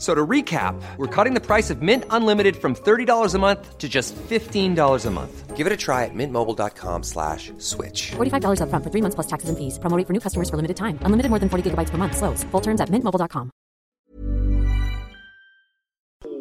So to recap, we're cutting the price of Mint Unlimited from $30 a month to just $15 a month. Give it a try at mintmobile.com slash switch. $45 upfront for three months plus taxes and fees. Promo rate for new customers for limited time. Unlimited more than 40 gigabytes per month. Slows. Full terms at mintmobile.com.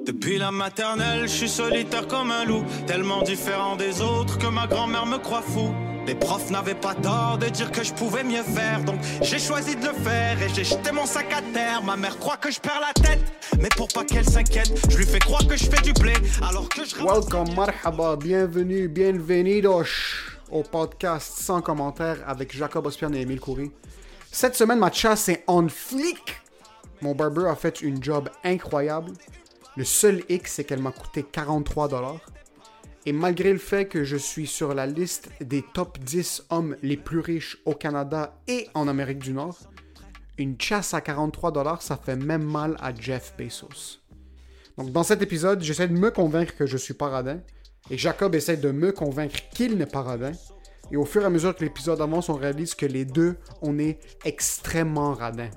Depuis la maternelle, je suis solitaire comme un loup, tellement différent des autres que ma grand-mère me croit fou. Les profs n'avaient pas tort de dire que je pouvais mieux faire, donc j'ai choisi de le faire et j'ai jeté mon sac à terre. Ma mère croit que je perds la tête, mais pour pas qu'elle s'inquiète, je lui fais croire que je fais du blé, alors que je Welcome, marhaba, bienvenue, bienvenidos au podcast sans commentaire avec Jacob Ospian et Émile Coury. Cette semaine, ma chasse est on flic. Mon barber a fait une job incroyable. Le seul hic, c'est qu'elle m'a coûté 43 dollars. Et malgré le fait que je suis sur la liste des top 10 hommes les plus riches au Canada et en Amérique du Nord, une chasse à 43 dollars, ça fait même mal à Jeff Bezos. Donc dans cet épisode, j'essaie de me convaincre que je suis paradin. Et Jacob essaie de me convaincre qu'il n'est pas radin. Et au fur et à mesure que l'épisode avance, on réalise que les deux, on est extrêmement radin.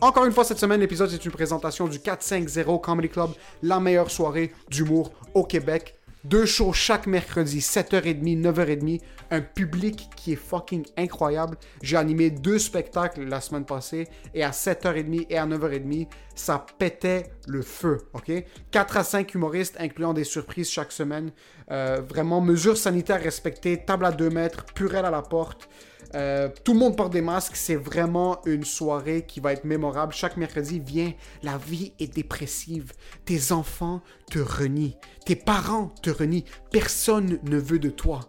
Encore une fois, cette semaine, l'épisode est une présentation du 450 Comedy Club, la meilleure soirée d'humour au Québec. Deux shows chaque mercredi, 7h30, 9h30. Un public qui est fucking incroyable. J'ai animé deux spectacles la semaine passée et à 7h30 et à 9h30, ça pétait le feu, ok? 4 à 5 humoristes, incluant des surprises chaque semaine. Euh, vraiment, mesures sanitaires respectées, table à 2 mètres, purelle à la porte. Euh, tout le monde porte des masques. C'est vraiment une soirée qui va être mémorable. Chaque mercredi, viens. La vie est dépressive. Tes enfants te renient. Tes parents te renient. Personne ne veut de toi.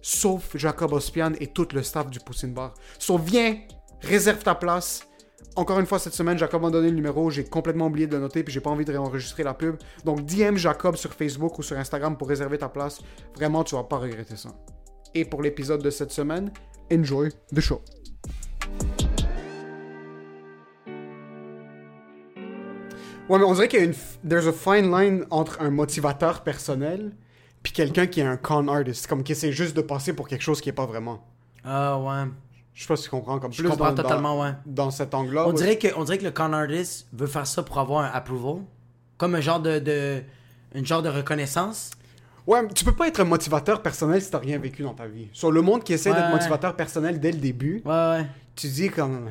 Sauf Jacob Ospian et tout le staff du Poussine Bar. So, viens, réserve ta place. Encore une fois, cette semaine, Jacob m'a donné le numéro. J'ai complètement oublié de le noter, puis j'ai pas envie de réenregistrer la pub. Donc, DM Jacob sur Facebook ou sur Instagram pour réserver ta place. Vraiment, tu vas pas regretter ça. Et pour l'épisode de cette semaine, enjoy the show. Ouais, mais on dirait qu'il y a une. There's a fine line entre un motivateur personnel puis quelqu'un qui est un con artist, comme qui essaie juste de passer pour quelque chose qui est pas vraiment. Ah ouais. Je sais pas si tu comprends comme Je plus comprends dans, dans- totalement, ouais. Dans cet angle-là. On ouais. dirait, que, on dirait que le con artist veut faire ça pour avoir un approval. Comme un genre de, de une genre de reconnaissance. Ouais, tu peux pas être un motivateur personnel si t'as rien vécu dans ta vie. Sur le monde qui essaie Ouais. d'être motivateur personnel dès le début, Ouais, tu dis comme.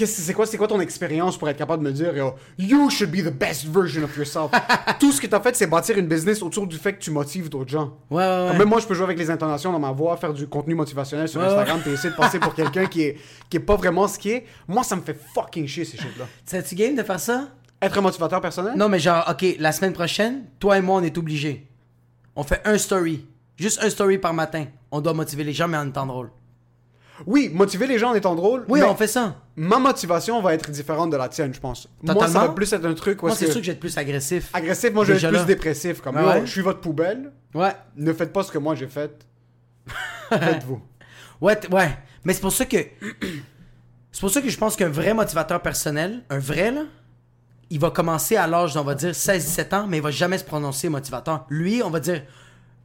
C'est quoi, quoi ton expérience pour être capable de me dire yo, You should be the best version of yourself? Tout ce que t'as fait, c'est bâtir une business autour du fait que tu motives d'autres gens. Ouais, ouais, Même moi, je peux jouer avec les intonations dans ma voix, faire du contenu motivationnel sur Instagram, puis essayer de passer pour quelqu'un qui est, qui est pas vraiment ce qui est. Moi, ça me fait fucking chier ces shit-là. T'as-tu game de faire ça? Être un motivateur personnel? Non, mais genre, ok, la semaine prochaine, toi et moi, on est obligés. On fait un story. Juste un story par matin. On doit motiver les gens, mais en étant drôle. Oui, motiver les gens en étant drôle. Oui, mais on fait ça. Ma motivation va être différente de la tienne, je pense. Moi, ça Totalement. va plus être un truc Moi, c'est que- sûr que je vais être plus agressif. agressif, moi je vais être plus là. dépressif. Comme ouais? je suis votre poubelle, Ouais. ne faites pas ce que moi j'ai fait. Faites-vous. Ouais, ouais. Mais c'est pour ça que. c'est pour ça que je pense qu'un vrai motivateur personnel, un vrai, là, il va commencer à l'âge, on va dire, 16-17 ans, mais il va jamais se prononcer motivateur. Lui, on va dire,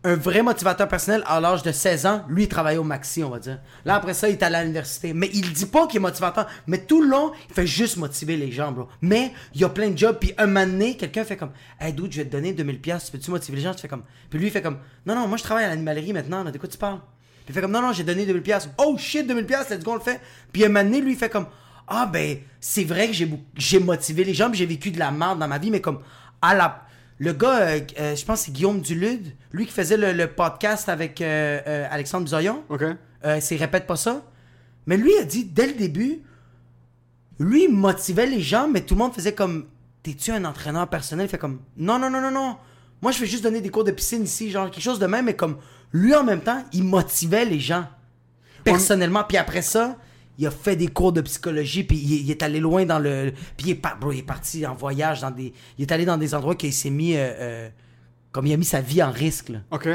un vrai motivateur personnel à l'âge de 16 ans, lui, il travaillait au maxi, on va dire. Là, après ça, il est à l'université. Mais il dit pas qu'il est motivateur. Mais tout le long, il fait juste motiver les gens, bro. Mais il y a plein de jobs. Puis un moment quelqu'un fait comme Hey, dude, je vais te donner 2000$, piastres, peux-tu motiver les gens Tu fais comme. Puis lui, il fait comme Non, non, moi, je travaille à l'animalerie maintenant, là, de quoi tu parles Puis il fait comme Non, non, j'ai donné 2000$. piastres. Oh shit, 2000$, piastres, let's go, on le fait. Puis un moment lui, il fait comme Ah, ben, c'est vrai que j'ai motivé les gens, j'ai vécu de la merde dans ma vie, mais comme à la. Le gars, euh, euh, je pense que c'est Guillaume Dulude, lui qui faisait le, le podcast avec euh, Alexandre Bizoyon. Ok? C'est répète pas ça. Mais lui a dit dès le début, lui, il motivait les gens, mais tout le monde faisait comme T'es-tu un entraîneur personnel? Il fait comme Non, non, non, non, non. Moi, je fais juste donner des cours de piscine ici, genre quelque chose de même, mais comme lui, en même temps, il motivait les gens personnellement. Puis après ça, il a fait des cours de psychologie, puis il, il est allé loin dans le. Puis il est, par- bro, il est parti en voyage dans des. Il est allé dans des endroits qu'il s'est mis. euh, euh, comme il a mis sa vie en risque, là. Ok.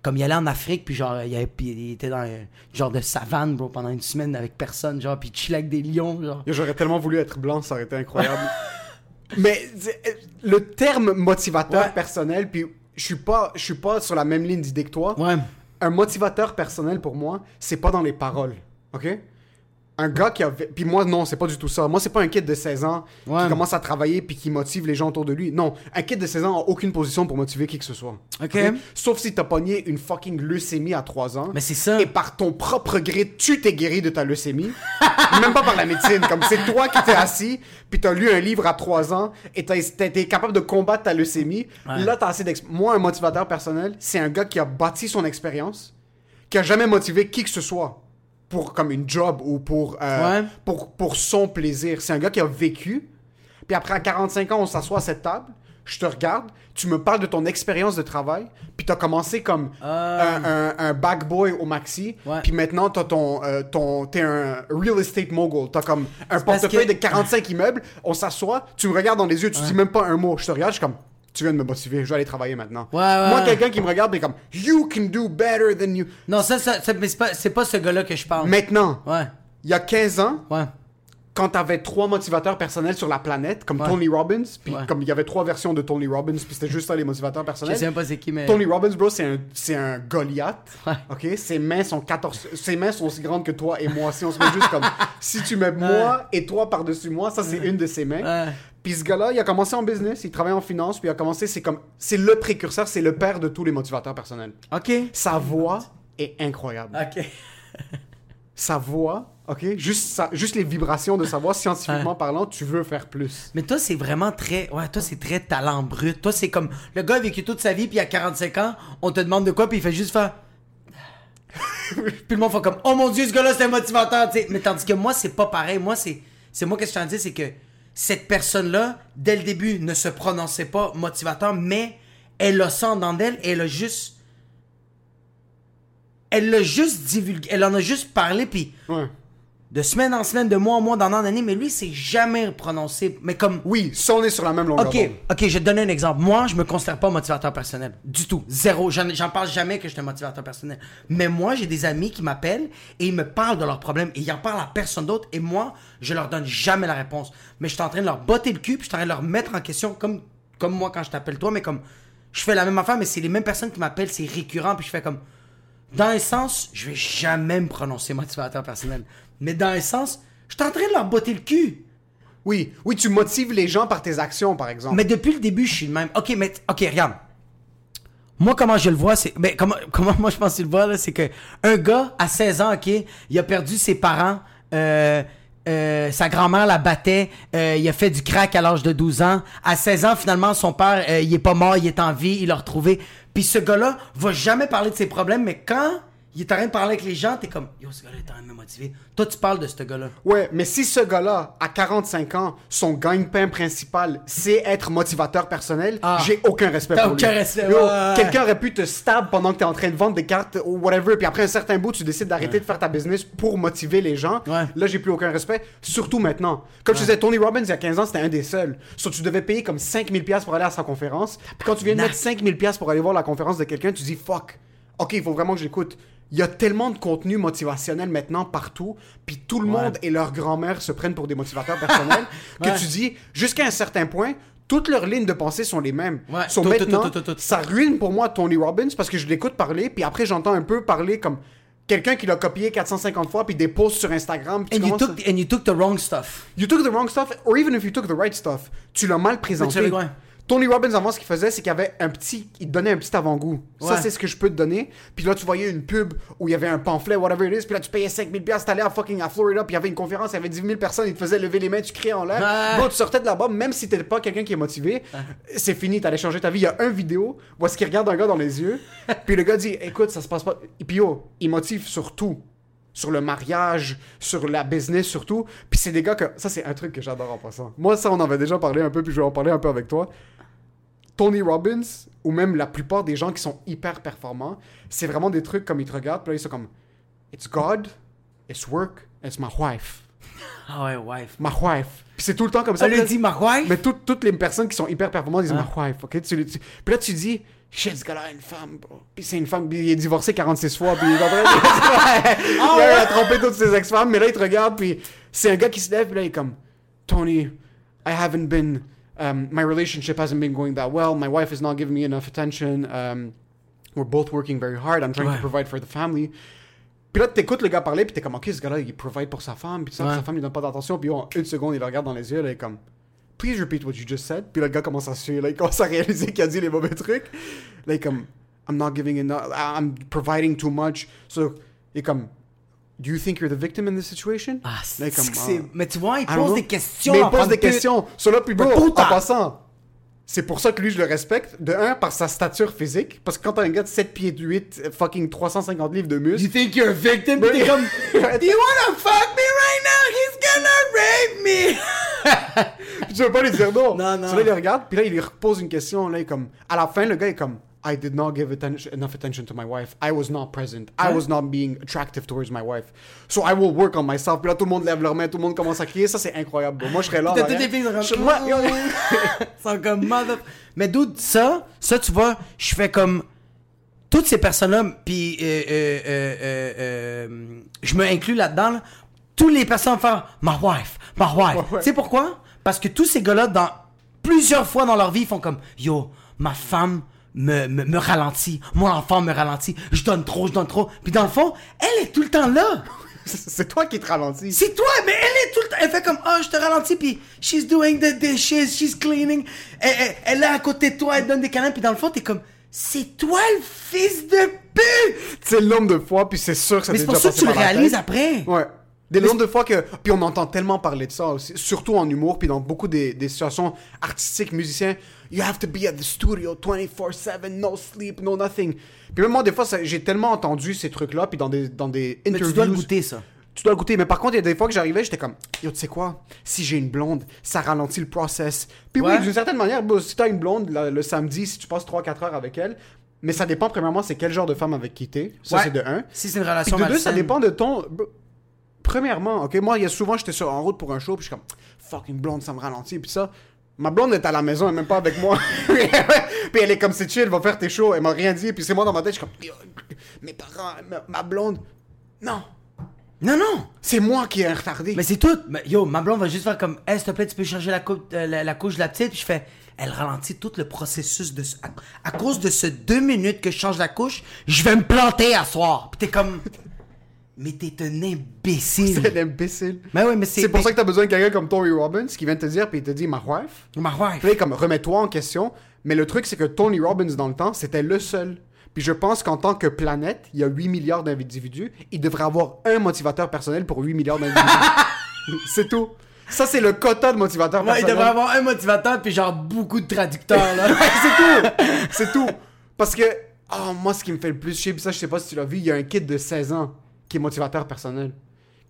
Comme il allait en Afrique, puis genre, il, avait- puis il était dans un genre de savane, bro, pendant une semaine avec personne, genre, puis il chillait avec des lions, genre. J'aurais tellement voulu être blanc, ça aurait été incroyable. Mais euh, le terme motivateur Ouais. personnel, puis je suis pas, je suis pas sur la même ligne d'idée que toi. Ouais. Un motivateur personnel pour moi, c'est pas dans les paroles, ok? Un gars qui a... Puis moi, non, c'est pas du tout ça. Moi, c'est pas un kid de 16 ans Ouais. qui commence à travailler puis qui motive les gens autour de lui. Non, un kid de 16 ans a aucune position pour motiver qui que ce soit. Ok. Sauf si t'as pogné une fucking leucémie à 3 ans. Mais c'est ça. Et par ton propre gré, tu t'es guéri de ta leucémie. Même pas par la médecine. Comme c'est toi qui t'es assis, puis t'as lu un livre à 3 ans, et t'as été capable de combattre ta leucémie. Là, t'as assez d'ex... Moi, un motivateur personnel, c'est un gars qui a bâti son expérience, qui a jamais motivé qui que ce soit pour comme une job ou pour, euh, Ouais. pour, pour son plaisir. C'est un gars qui a vécu, puis après, à 45 ans, on s'assoit à cette table, je te regarde, tu me parles de ton expérience de travail, puis t'as commencé comme un, un, un bag boy au maxi, Ouais. puis maintenant t'as ton, euh, ton, t'es un real estate mogul, t'as comme un portefeuille que- de 45 immeubles, on s'assoit, tu me regardes dans les yeux, tu dis même pas un mot, je te regarde, je suis comme, tu viens de me motiver, je vais aller travailler maintenant. Ouais, ouais, Moi, quelqu'un qui me regarde, est comme, you can do better than you. Non, ça, ça, ça- mais c'est pas, pas ce gars-là que je parle. Maintenant, Ouais. il y a 15 ans, Ouais. Quand t'avais trois motivateurs personnels sur la planète, comme Ouais. Tony Robbins, puis Ouais. comme il y avait trois versions de Tony Robbins, puis c'était juste ça les motivateurs Je personnels. sais même pas c'est qui, mais. Tony Robbins, bro, c'est un, c'est un Goliath. Ouais. Ok, ses mains sont 14, ses mains sont aussi grandes que toi et moi. Si on se met juste comme, si tu mets moi et toi par dessus moi, ça c'est une de ses mains. Ouais. Puis ce gars-là, il a commencé en business, il travaille en finance, puis il a commencé, c'est comme, c'est le précurseur, c'est le père de tous les motivateurs personnels. Ok. Sa voix est incroyable. Ok. Sa voix, ok, juste sa- juste les vibrations de sa voix, scientifiquement parlant, tu veux faire plus. Mais toi, c'est vraiment très. Ouais, toi, c'est très talent brut. Toi, c'est comme. Le gars a vécu toute sa vie, puis à 45 ans, on te demande de quoi, puis il fait juste faire. puis le monde fait comme Oh mon dieu, ce gars-là, c'est un motivateur, tu sais. Mais tandis que moi, c'est pas pareil. Moi, c'est. C'est moi, qu'est-ce que je t'en dis, c'est que cette personne-là, dès le début, ne se prononçait pas motivateur, mais elle le sent dans d'elle et elle a juste. Elle l'a juste divulgué. Elle en a juste parlé, puis Ouais. de semaine en semaine, de mois en mois, d'année en année, mais lui, c'est jamais prononcé. Mais comme. Oui, ça on est sur la même longueur Ok, ok, je vais te donner un exemple. Moi, je me considère pas motivateur personnel. Du tout. Zéro. J'en j'en parle jamais que je suis un motivateur personnel. Mais moi, j'ai des amis qui m'appellent et ils me parlent de leurs problèmes et ils en parlent à personne d'autre et moi, je leur donne jamais la réponse. Mais je suis en train de leur botter le cul puis je suis en train de leur mettre en question comme, comme moi quand je t'appelle toi, mais comme je fais la même affaire, mais c'est les mêmes personnes qui m'appellent, c'est récurrent puis je fais comme. Dans un sens, je vais jamais me prononcer motivateur personnel. Mais dans un sens, je suis en train de leur botter le cul. Oui, oui, tu motives les gens par tes actions, par exemple. Mais depuis le début, je suis le même. Ok, mais ok, regarde. Moi, comment je le vois, c'est. Mais comment, comment moi je pense que tu le vois, là, c'est que un gars à 16 ans, ok, il a perdu ses parents. euh, euh, sa grand-mère la battait, euh, il a fait du crack à l'âge de 12 ans. À 16 ans, finalement, son père, euh, il est pas mort, il est en vie, il l'a retrouvé. Puis ce gars-là va jamais parler de ses problèmes, mais quand il est en train de parler avec les gens, t'es comme, yo, ce gars-là est en train de me motiver. Toi, tu parles de ce gars-là. Ouais, mais si ce gars-là, à 45 ans, son gagne-pain principal, c'est être motivateur personnel, Ah. j'ai aucun respect T'as pour lui. aucun respect, Yo, ouais. Quelqu'un aurait pu te stab pendant que t'es en train de vendre des cartes ou whatever, puis après un certain bout, tu décides d'arrêter de faire ta business pour motiver les gens. Ouais. Là, j'ai plus aucun respect, surtout maintenant. Comme je disais, Tony Robbins, il y a 15 ans, c'était un des seuls. So, tu devais payer comme 5000$ piastres pour aller à sa conférence. Puis quand tu viens de Nah. mettre 5000$ piastres pour aller voir la conférence de quelqu'un, tu dis fuck. Ok, il faut vraiment que j'écoute. Il y a tellement de contenu motivationnel maintenant partout, puis tout le monde et leur grand-mère se prennent pour des motivateurs personnels, que Ouais. tu dis, jusqu'à un certain point, toutes leurs lignes de pensée sont les mêmes. Ouais, So, tout, tout, maintenant, tout, tout, tout, tout. ça ruine pour moi Tony Robbins parce que je l'écoute parler, puis après j'entends un peu parler comme quelqu'un qui l'a copié 450 fois, puis des posts sur Instagram. And you, took, and you took the wrong stuff. You took the wrong stuff, or even if you took the right stuff, tu l'as mal présenté. Tony Robbins, avant, ce qu'il faisait, c'est qu'il avait un petit. Il te donnait un petit avant-goût. Ça, c'est ce que je peux te donner. Puis là, tu voyais une pub où il y avait un pamphlet, whatever it is. Puis là, tu payais 5000$, piastres, t'allais à fucking à Florida, puis il y avait une conférence, il y avait 10 000 personnes, ils te faisaient lever les mains, tu criais en l'air. Ouais. Bon, tu sortais de là-bas, même si t'étais pas quelqu'un qui est motivé, c'est fini, t'allais changer ta vie. Il y a un vidéo où est-ce qu'il regarde un gars dans les yeux, puis le gars dit Écoute, ça se passe pas. Et puis yo, il motive sur tout. sur le mariage, sur la business surtout. Puis c'est des gars que. Ça, c'est un truc que j'adore en passant. Moi, ça, on en avait déjà parlé un peu, puis je vais en parler un peu avec toi. Tony Robbins, ou même la plupart des gens qui sont hyper performants, c'est vraiment des trucs comme ils te regardent, puis là, ils sont comme It's God, it's work, it's my wife. Ah ouais, wife. My wife. Puis c'est tout le temps comme ça. Elle dit ma wife? Mais tout- toutes les personnes qui sont hyper performantes disent Ah. my wife, ok? Tu, tu- puis là, tu dis, shit, ce gars-là a une femme, bro. Puis c'est une femme, puis il est divorcé 46 fois, puis il est en train de- Ah il a trompé toutes ses ex-femmes, mais là, il te regarde, puis c'est un gars qui se lève, puis là, il est comme, Tony, I haven't been, um, my relationship hasn't been going that well, my wife is not giving me enough attention, um, we're both working very hard, I'm trying Ouais. to provide for the family. Puis là, t'écoutes le gars parler, puis t'es comme, ok, ce gars-là, il provide pour sa femme, puis ça, Ouais. sa femme lui donne pas d'attention, puis en une seconde, il le regarde dans les yeux, là, il est comme, please repeat what you just said. Puis là, le gars commence à suer, là, il commence à réaliser qu'il a dit les mauvais trucs. Là, il est comme, I'm not giving enough, I'm providing too much. So, il est comme, do you think you're the victim in this situation? Ah, c'est ah. Mais tu vois, il pose des questions. Mais il pose des que- questions. Sur puis bro, Mais en passant, c'est pour ça que lui, je le respecte. De un, par sa stature physique. Parce que quand t'as un gars de 7 pieds de 8, fucking 350 livres de muscles. You think you're a victim? Mais- t'es comme, do you wanna fuck me right now? He's gonna rape me! Je veux pas lui dire non. Non, non. So là, il le regarde, puis là, il lui repose une question. Là, il est comme, à la fin, le gars est comme, I did not give attention, enough attention to my wife. I was not present. I was not being attractive towards my wife. So I will work on myself. Puis là, tout le monde lève leurs mains, tout le monde commence à crier. Ça, c'est incroyable. Moi, je serais là. T'as toutes arrière. les filles sont comme... mother... Mais d'où ça, ça tu vois, je fais comme... Toutes ces personnes-là, puis euh, euh, euh, je me inclus là-dedans, là. tous les personnes faire « my wife, my wife Ouais, ouais. Tu sais pourquoi? Parce que tous ces gars-là, dans plusieurs fois dans leur vie, ils font comme « Yo, ma femme me, me, me ralentit, mon enfant me ralentit, je donne trop, je donne trop. » Puis dans le fond, elle est tout le temps là C'est toi qui te ralentis. c'est toi, mais elle est tout le temps. Elle fait comme, oh, je te ralentis, puis she's doing the dishes, she's cleaning. Elle, elle- elle est à côté de toi, elle donne des câlins, puis dans le fond, t'es comme, c'est toi le fils de pute! C'est le nombre de fois, puis c'est sûr que ça Mais c'est pour ça que tu le réalises après. Ouais. Des nombres de fois que. Puis on entend tellement parler de ça aussi, surtout en humour, puis dans beaucoup des, des situations artistiques, musiciens. You have to be at the studio 24-7, no sleep, no nothing. Puis même moi, des fois, j'ai tellement entendu ces trucs-là, puis dans des, dans des Mais interviews. tu dois le goûter, ça. Tu dois le goûter. Mais par contre, il y a des fois que j'arrivais, j'étais comme, yo, tu sais quoi, si j'ai une blonde, ça ralentit le process. Puis Ouais. oui, d'une certaine manière, bon, si t'as une blonde le, le samedi, si tu passes 3-4 heures avec elle, mais ça dépend, premièrement, c'est quel genre de femme avec qui t'es. Ça, Ouais. c'est de un. Si c'est une Puis relation de deux, ça dépend de ton. Premièrement, ok, moi, il y a souvent, j'étais en route pour un show, puis je suis comme, fuck, une blonde, ça me ralentit, puis ça. Ma blonde est à la maison, elle est même pas avec moi. puis elle est comme, c'est chill, va faire tes shows, elle m'a rien dit, puis c'est moi dans ma tête, je suis comme, mes parents, ma, blonde. Non, Non, non! c'est moi qui ai retardé. Mais c'est tout. Mais yo, ma blonde va juste faire comme, hey, s'il te plaît, tu peux changer la, cou- euh, la couche de la petite. Puis je fais, elle ralentit tout le processus de. ce- À, à cause de ce deux minutes que je change la couche, je vais me planter à soir. Puis t'es comme, mais t'es un imbécile. C'est l'imbécile. Mais oui, mais c'est. C'est pour ça que t'as besoin de quelqu'un comme Tony Robbins qui vient te dire, puis il te dit, ma wife. Ma wife. Puis comme, remets-toi en question. Mais le truc, c'est que Tony Robbins, dans le temps, c'était le seul. Puis je pense qu'en tant que planète, il y a 8 milliards d'individus. Il devrait avoir un motivateur personnel pour 8 milliards d'individus. c'est tout. Ça, c'est le quota de motivateur Ouais, il devrait avoir un motivateur puis genre beaucoup de traducteurs là. c'est tout. C'est tout. Parce que, oh, moi, ce qui me fait le plus chier, puis ça, je sais pas si tu l'as vu, il y a un kid de 16 ans qui est motivateur personnel.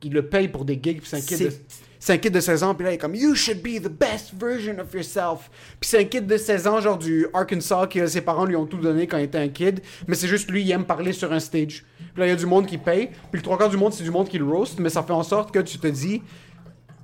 Qui le paye pour des gigs, puis c'est un kid de... C'est- un kid de 16 ans, puis là, il est comme You should be the best version of yourself. Puis c'est un kid de 16 ans, genre du Arkansas, que ses parents lui ont tout donné quand il était un kid. Mais c'est juste lui, il aime parler sur un stage. Puis là, il y a du monde qui paye. Puis le trois quarts du monde, c'est du monde qui le roast. Mais ça fait en sorte que tu te dis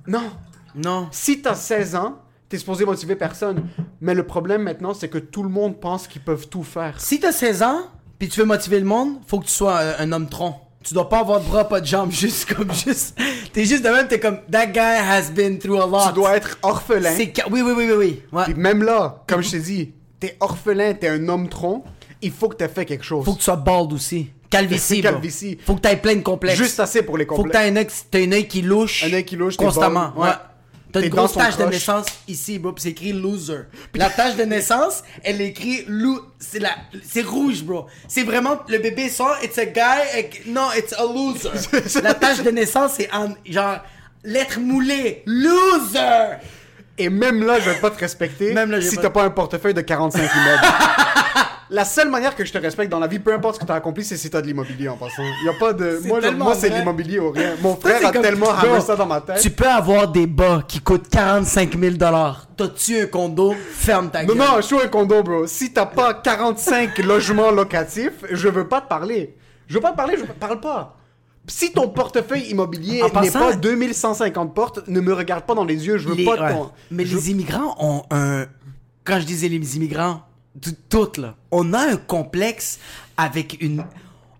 Non, Non. si t'as 16 ans, t'es supposé motiver personne. Mais le problème maintenant, c'est que tout le monde pense qu'ils peuvent tout faire. Si t'as 16 ans puis tu veux motiver le monde, faut que tu sois euh, un homme tronc. Tu dois pas avoir de bras, pas de jambes, juste comme juste. T'es juste de même, t'es comme That guy has been through a lot. Tu dois être orphelin. C'est oui oui oui oui oui. Ouais. Puis même là, comme je t'ai dit, t'es orphelin, t'es un homme tronc, il faut que t'aies fait quelque chose. Faut que tu sois bald aussi. Calvitie. Calvitie. Faut que t'aies plein de complexes. Juste assez pour les Faut que complexes. t'aies un œil, qui louche. Un œil qui louche, Constamment. Ouais. T'as une grosse tache de naissance ici, bro, pis c'est écrit loser. La tache de naissance, elle est écrit lou, c'est la, c'est rouge, bro. C'est vraiment, le bébé sort, it's a guy, et- non, it's a loser. La tache de naissance, c'est en, genre, lettre moulée, loser! Et même là, je vais pas te respecter Même là, je vais si pas- t'as pas un portefeuille de 45 immeubles. la seule manière que je te respecte dans la vie, peu importe ce que tu as accompli, c'est si tu as de l'immobilier en passant. Il y a pas de. Moi, moi c'est vrai. l'immobilier ou rien. Mon frère a comme- tellement ramé ça dans ma tête. Tu peux avoir des bas qui coûtent 45 000 T'as-tu un condo? Ferme ta Non, gueule. non, je suis un condo, bro. Si t'as pas 45 logements locatifs, je veux pas te parler. Je veux pas te parler, je parle pas. Si ton portefeuille immobilier En n'est passant- pas 2150 portes, ne me regarde pas dans les yeux, je veux Les- pas ouais. ton... Mais je- les immigrants ont un. Quand je disais les immigrants, tout- toutes là, on a un complexe avec une.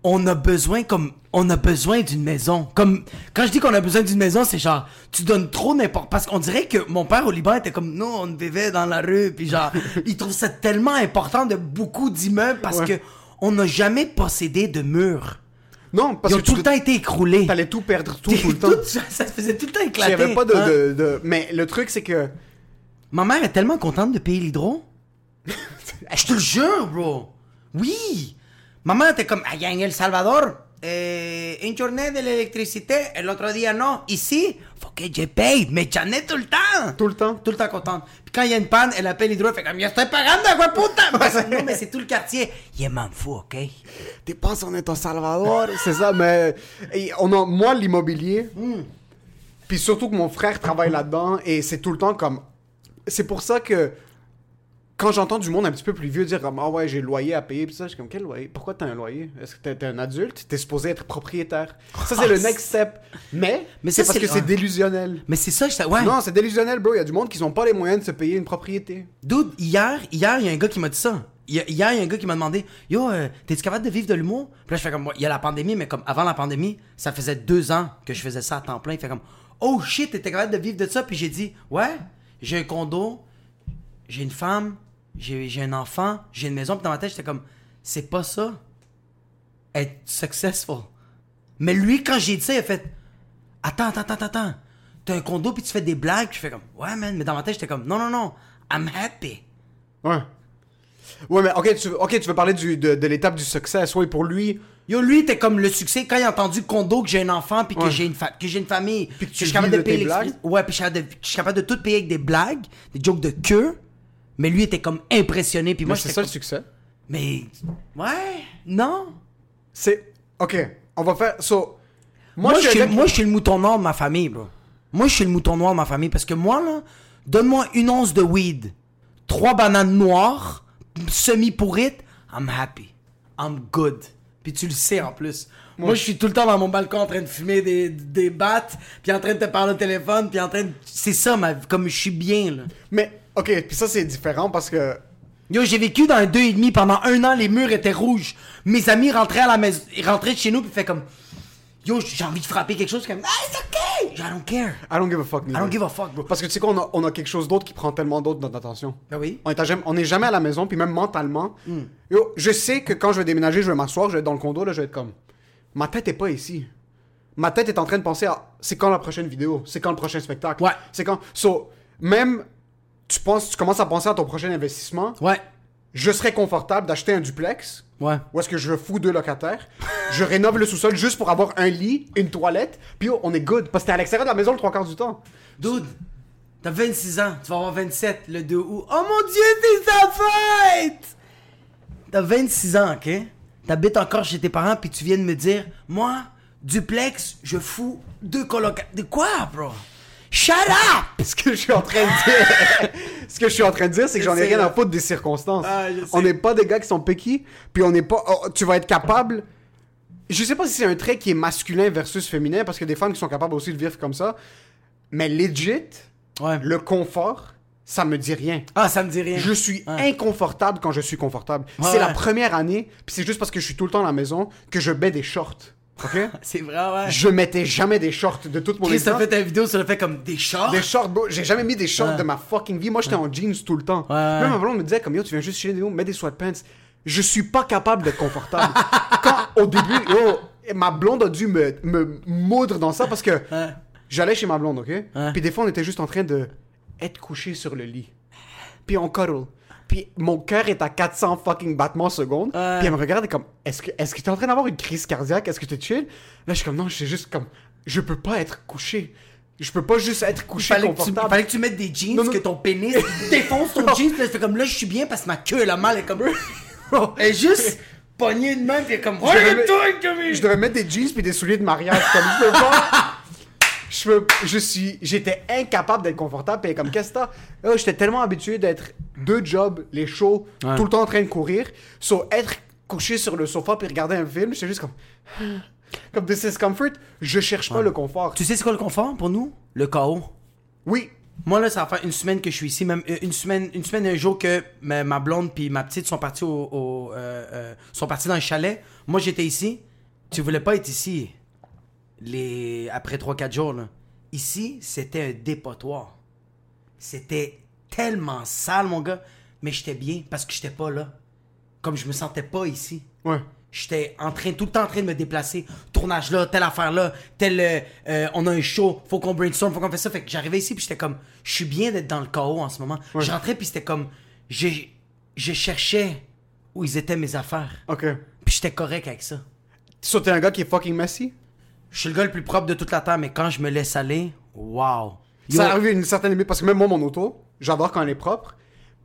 On a besoin comme. On a besoin d'une maison. Comme. Quand je dis qu'on a besoin d'une maison, c'est genre. Tu donnes trop n'importe. Parce qu'on dirait que mon père au Liban était comme. Non, on vivait dans la rue. Puis genre. il trouve ça tellement important de beaucoup d'immeubles parce Ouais. que. On n'a jamais possédé de murs. Non, parce Ils ont que tout le temps été écroulés. T'allais tout perdre tout, tout le temps. ça se faisait tout le temps éclater. y avait pas de, hein? de- de- Mais le truc, c'est que... Ma mère est tellement contente de payer l'hydro. Je te le jure, bro. Oui. Maman était comme, allá en El Salvador, eh, une journée de l'électricité, el otro día no. Ici, faut que je paye. Mais j'en ai tout le temps. Tout le temps. Tout le temps contente. Puis quand il y a une panne, elle appelle l'hydro, elle fait comme, yo estoy pagando, agua puta. Non, mais c'est tout le quartier. Je m'en fous, ok? T'es pas on est au Salvador, c'est ça, mais et on a, moi, l'immobilier, puis surtout que mon frère travaille là-dedans, et c'est tout le temps comme... C'est pour ça que quand j'entends du monde un petit peu plus vieux dire comme « Ah ouais, j'ai le loyer à payer », puis ça, je suis comme « Quel loyer? Pourquoi t'as un loyer? Est-ce que t'es, t'es un adulte? T'es supposé être propriétaire. » Ça, c'est le next step. Mais, Mais c'est parce que c'est délusionnel. Mais c'est ça, je ouais. Non, c'est délusionnel, bro. Il y a du monde qui n'ont pas les moyens de se payer une propriété. Dude, hier, hier, il y a un gars qui m'a dit ça. Hier, il y a un gars qui m'a demandé Yo, euh, t'es-tu capable de vivre de l'humour Puis là, je fais comme, il y a la pandémie, mais comme avant la pandémie, ça faisait deux ans que je faisais ça à temps plein. Il fait comme, oh shit, t'étais capable de vivre de ça Puis j'ai dit, ouais, j'ai un condo, j'ai une femme, j'ai un enfant, j'ai une maison. Puis dans ma tête, j'étais comme, c'est pas ça. Être successful. Mais lui, quand j'ai dit ça, il a fait, attends, attends, attends, attends. T'as un condo, puis tu fais des blagues. Puis je fais comme, ouais, man. Mais dans ma tête, j'étais comme, non, non, non, I'm happy. Ouais. Ouais, mais ok, tu, ok, tu veux parler du, de, de l'étape du succès. Oui, pour lui, Yo, lui, t'es comme le succès quand il a entendu condo, que j'ai un enfant, puis que Ouais. j'ai une, que j'ai une famille. Puis que tu je suis capable de payer Ouais, puis je suis capable de tout payer avec des blagues, des jokes de queue. Mais lui était comme impressionné, puis moi, c'est ça comme... le succès? Mais... Ouais, non. C'est. Ok, on va faire. So, Moi, moi, je, suis moi, je suis le mouton noir de ma famille, bro. Moi, je suis le mouton noir de ma famille, parce que moi, là, donne-moi une once de weed, trois bananes noires, semi-pourrites, I'm happy. I'm good. Puis tu le sais, en plus. Moi, je suis tout le temps dans mon balcon en train de fumer des, des battes, puis en train de te parler au téléphone, puis en train de... C'est ça, ma comme je suis bien, là. Mais, ok, puis ça, c'est différent parce que. Yo, j'ai vécu dans un deux et demi pendant un an, les murs étaient rouges. Mes amis rentraient à la maison, ils rentraient de chez nous puis fait comme Yo, j'ai envie de frapper quelque chose comme Ah, it's okay. I don't care. I don't give a fuck, I don't give a fuck, bro. Parce que tu sais qu'on a, on a quelque chose d'autre qui prend tellement d'autre notre attention. Ben oui. On est, à jamais, on est jamais à la maison, puis même mentalement. Hmm. Yo, je sais que quand je vais déménager, je vais m'asseoir, je vais être dans le condo, là, je vais être comme. Ma tête est pas ici. Ma tête est en train de penser à. C'est quand la prochaine vidéo? C'est quand le prochain spectacle? Ouais. C'est quand. So, même. Tu penses, tu commences à penser à ton prochain investissement. Ouais. Je serais confortable d'acheter un duplex. Ouais. Où est-ce que je fous deux locataires? Je rénove le sous-sol juste pour avoir un lit, une toilette, puis on est good. Parce que t'es à l'extérieur de la maison le trois quarts du temps. Dude, t'as 26 ans, tu vas avoir 27 le 2 août. Oh mon dieu, c'est sa fête! T'as 26 ans, ok? T'habites encore chez tes parents, puis tu viens de me dire, moi, duplex, je fous deux colocataires. De quoi, bro? Shut up! Ce que je suis en train de dire, ce que je suis en train de dire, c'est que Je j'en ai rien à foutre des circonstances. Ah, on n'est pas des gars qui sont picky, puis on n'est pas. oh, tu vas être capable. Je sais pas si c'est un trait qui est masculin versus féminin, parce que des femmes qui sont capables aussi de vivre comme ça. Mais legit, Ouais. le confort, ça me dit rien. Ah, ça me dit rien. Je suis Ouais. inconfortable quand je suis confortable. Ouais, c'est la première année, puis c'est juste parce que je suis tout le temps à la maison que je mets des shorts. Ok? C'est vrai, ouais. je mettais jamais des shorts de toute mon Chris, t'as existence. fait ta vidéo sur le fait comme des shorts? Des shorts, bro. J'ai jamais mis des shorts Ouais. de ma fucking vie. Moi, j'étais en jeans tout le temps. Ouais, ouais. Même ma blonde me disait, comme yo, tu viens juste chez nous, mets des sweatpants. Je suis pas capable d'être confortable. Quand, au début, yo, ma blonde a dû me, me moudre dans ça parce que Ouais. j'allais chez ma blonde, ok? Puis des fois, on était juste en train de être couché sur le lit. Puis on cuddle. Puis mon cœur est à 400 fucking battements secondes. Ouais. Puis elle me regarde et comme, est-ce que est-ce que t'es en train d'avoir une crise cardiaque? Est-ce que t'es chill? Là, je suis comme, non, je suis juste comme, je peux pas être couché. Je peux pas juste être couché Fallait que, tu, confortable. fallait que tu mettes des jeans, Non, non. que ton pénis défonce ton jeans, puis fais comme là, je suis bien parce que ma queue, la mal est comme. Elle est juste pognée de même, pis elle comme, devrais are you mettre-? Je devrais mettre des jeans puis des souliers de mariage. Comme je peux pas. Je je suis, j'étais incapable d'être confortable. Puis comme, qu'est-ce que t'as? Là, J'étais tellement habitué d'être deux jobs, les shows, Ouais. tout le temps en train de courir. So, être couché sur le sofa puis regarder un film, j'étais juste comme, comme this is comfort. Je cherche pas le confort. Tu sais c'est quoi le confort pour nous? Le chaos. Oui. Moi, là, ça va faire une semaine que je suis ici, même euh, une semaine, une semaine, un jour que ma, ma blonde puis ma petite sont partis au, au, euh, euh, sont partis dans le chalet. Moi, j'étais ici. Tu voulais pas être ici les après 3-4 jours, là. Ici, c'était un dépotoir. C'était tellement sale, mon gars. Mais j'étais bien parce que j'étais pas là. Comme je me sentais pas ici. Ouais. J'étais en train, tout le temps en train de me déplacer. Tournage là, telle affaire là, tel. euh, euh, on a un show, faut qu'on brainstorm, faut qu'on fasse ça. Fait que j'arrivais ici, puis j'étais comme, je suis bien d'être dans le chaos en ce moment. Je rentrais, puis c'était comme, j'ai- je cherchais où ils étaient mes affaires. Ok. Puis j'étais correct avec ça. So, t'es un gars qui est fucking messy? Je suis le gars le plus propre de toute la terre, mais quand je me laisse aller, waouh. Yo, Ça arrive à une certaine limite parce que même moi, mon auto, j'adore quand elle est propre,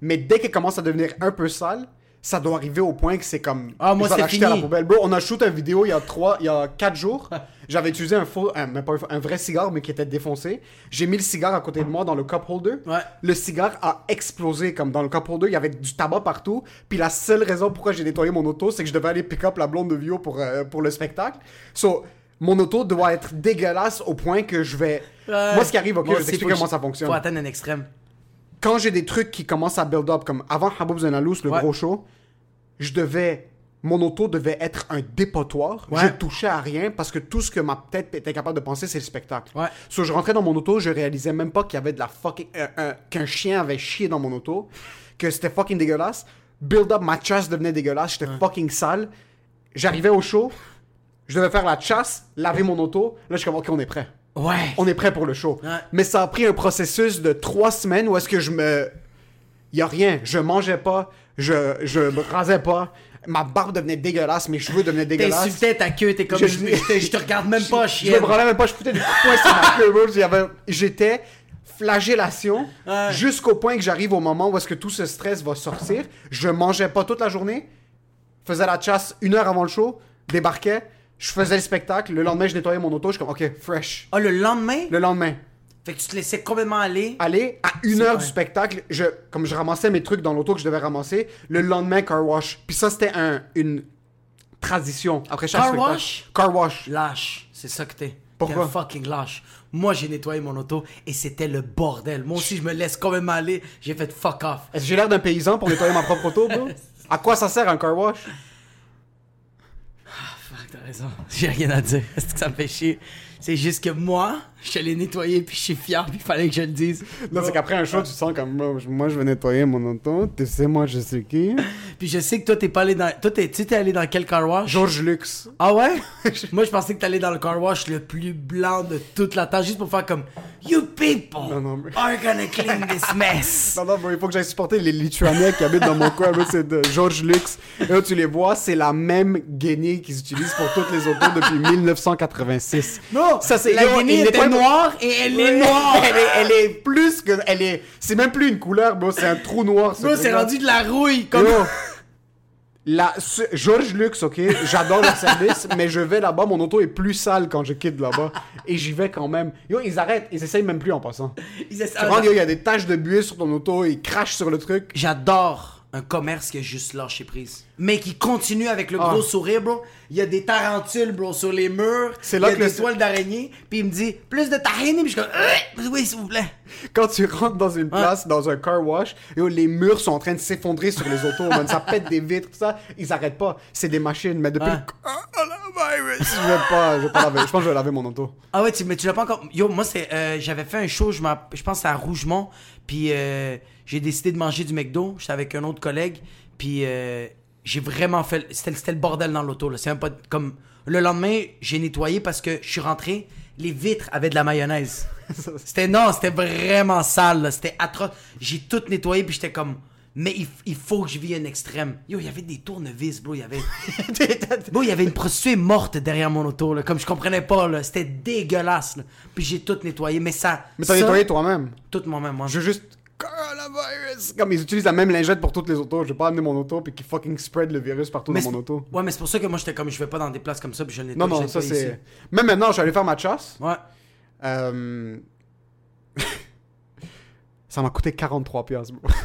mais dès qu'elle commence à devenir un peu sale, ça doit arriver au point que c'est comme. Ah, moi, c'est l'acheter à la fini. poubelle. Bro, on a shoot une vidéo il y a trois, il y a quatre jours. J'avais utilisé un faux, un, même pas un faux- un vrai cigare, mais qui était défoncé. J'ai mis le cigare à côté de moi dans le cup holder. Ouais. Le cigare a explosé comme dans le cup holder. Il y avait du tabac partout. Puis la seule raison pourquoi j'ai nettoyé mon auto, c'est que je devais aller pick up la blonde de Vio pour, euh, pour le spectacle. So, mon auto doit être dégueulasse au point que je vais. Moi, ce qui arrive, ok, Moi je faut comment ça fonctionne Faut atteindre un extrême. quand j'ai des trucs qui commencent à build up, comme avant Haboub Zenalous, le Ouais. gros show, je devais. Mon auto devait être un dépotoir. Ouais. Je touchais à rien parce que tout ce que ma tête était capable de penser, c'est le spectacle. Ouais. So, je rentrais dans mon auto, je réalisais même pas qu'il y avait de la fucking. un- un- qu'un chien avait chié dans mon auto, que c'était fucking dégueulasse. Build up, ma chasse devenait dégueulasse, j'étais fucking sale. J'arrivais au show, je devais faire la chasse, laver mon auto. Là, je suis comme, ok, on est prêt Ouais. on est prêt pour le show. Ouais. Mais ça a pris un processus de trois semaines où est-ce que je me... Y a rien. Je mangeais pas, je, je me rasais pas, ma barbe devenait dégueulasse, mes cheveux devenaient dégueulasses. T'insultais ta queue, t'es comme, Je- je, je te, je te regarde même pas, Je chien. me branlais même pas, je foutais des coups sur ma queue. bro. J'étais flagellation Ouais. jusqu'au point que j'arrive au moment où est-ce que tout ce stress va sortir. Je mangeais pas toute la journée, faisais la chasse une heure avant le show, débarquais, je faisais le spectacle, le lendemain je nettoyais mon auto, je suis comme ok, fresh. Ah, le lendemain? Le lendemain, Fait que tu te laissais complètement aller? aller à une heure vrai. du spectacle, je, comme je ramassais mes trucs dans l'auto que je devais ramasser, le lendemain, car wash. Puis ça, c'était un, une tradition. Après chaque Car spectacle. wash? Car wash. Lâche, c'est ça que t'es. Pourquoi? T'es fucking lâche. Moi, j'ai nettoyé mon auto et c'était le bordel. Moi aussi, je me laisse complètement aller. J'ai fait fuck off. Est-ce que j'ai l'air d'un paysan pour nettoyer ma propre auto, bro? À quoi ça sert un car wash? T'as raison. J'ai rien à dire. Est-ce que ça me fait chier? C'est juste que moi, je allé nettoyer puis je suis fier puis il fallait que je le dise. Non, c'est qu'après un show, tu sens comme moi, je- moi, je vais nettoyer mon auto. Tu sais, moi, je sais qui. Puis je sais que toi, t'es pas allé dans. Toi, t'es- tu t'es allé dans quel car wash? George Lux. Ah ouais? Moi, je pensais que t'allais dans le car wash le plus blanc de toute la terre, juste pour faire comme You people Non, non, mais- are gonna clean this mess. Non, non, bro, il faut que j'aille supporter les Lituaniens qui habitent dans mon coin. C'est de George Lux. Et là, tu les vois, c'est la même guenille qu'ils utilisent pour toutes les autos depuis 1986. Non, ça c'est la guenille il était noire et elle est noire. elle, est, elle est plus que. Elle est. C'est même plus une couleur, bro. C'est un trou noir. Bro, c'est rendu de la rouille. Comme... Yo, la, ce- George Lux, ok, j'adore le service, mais je vais là-bas, mon auto est plus sale quand je quitte là-bas. Et j'y vais quand même. Yo, ils arrêtent, ils essayent même plus en passant. Ils il y a des taches de buée sur ton auto, ils crachent sur le truc. J'adore un commerce qui a juste lâché prise. Mais qui continue avec le Ah. gros sourire, bro. Il y a des tarentules, bro, sur les murs. C'est là il y a que des le- toiles d'araignée. Puis il me dit, plus de tahini. Puis je suis comme, Euh, oui, s'il vous plaît. Quand tu rentres dans une place, dans un car wash, yo, les murs sont en train de s'effondrer sur les autos, man, ça pète des vitres, tout ça. Ils arrêtent pas. C'est des machines, mais depuis Ouais. le coronavirus, je vais pas, je vais pas laver. Je pense que je vais laver mon auto. Ah ouais, tu, mais tu l'as pas encore. Yo, moi, c'est, euh, j'avais fait un show, je, je pense à Rougemont. Puis euh, j'ai décidé de manger du McDo. J'étais avec un autre collègue. Puis euh, j'ai vraiment fait. C'était, le bordel dans l'auto. C'est un peu comme. Le lendemain, j'ai nettoyé parce que je suis rentré. Les vitres avaient de la mayonnaise. C'était non, c'était vraiment sale. C'était atroce. J'ai tout nettoyé. Puis j'étais comme. Mais il, il faut que je vis un extrême. Yo, il y avait des tournevis, bro. Il y avait. Bon, il y avait une prostituée morte derrière mon auto, là, comme je comprenais pas, là. C'était dégueulasse, là. Puis j'ai tout nettoyé, mais ça. Mais t'as nettoyé toi-même? Tout moi-même, moi. Je veux juste. Coronavirus! comme ils utilisent la même lingette pour toutes les autos. Je vais pas amener mon auto puis qu'ils fucking spread le virus partout Mais dans mon auto. Ouais, mais c'est pour ça que moi, j'étais comme, je vais pas dans des places comme ça, puis je l'ai Non, non, ça c'est. Même maintenant, je suis allé faire ma chasse. Ouais. Euh... ça m'a coûté 43 piastres, bro.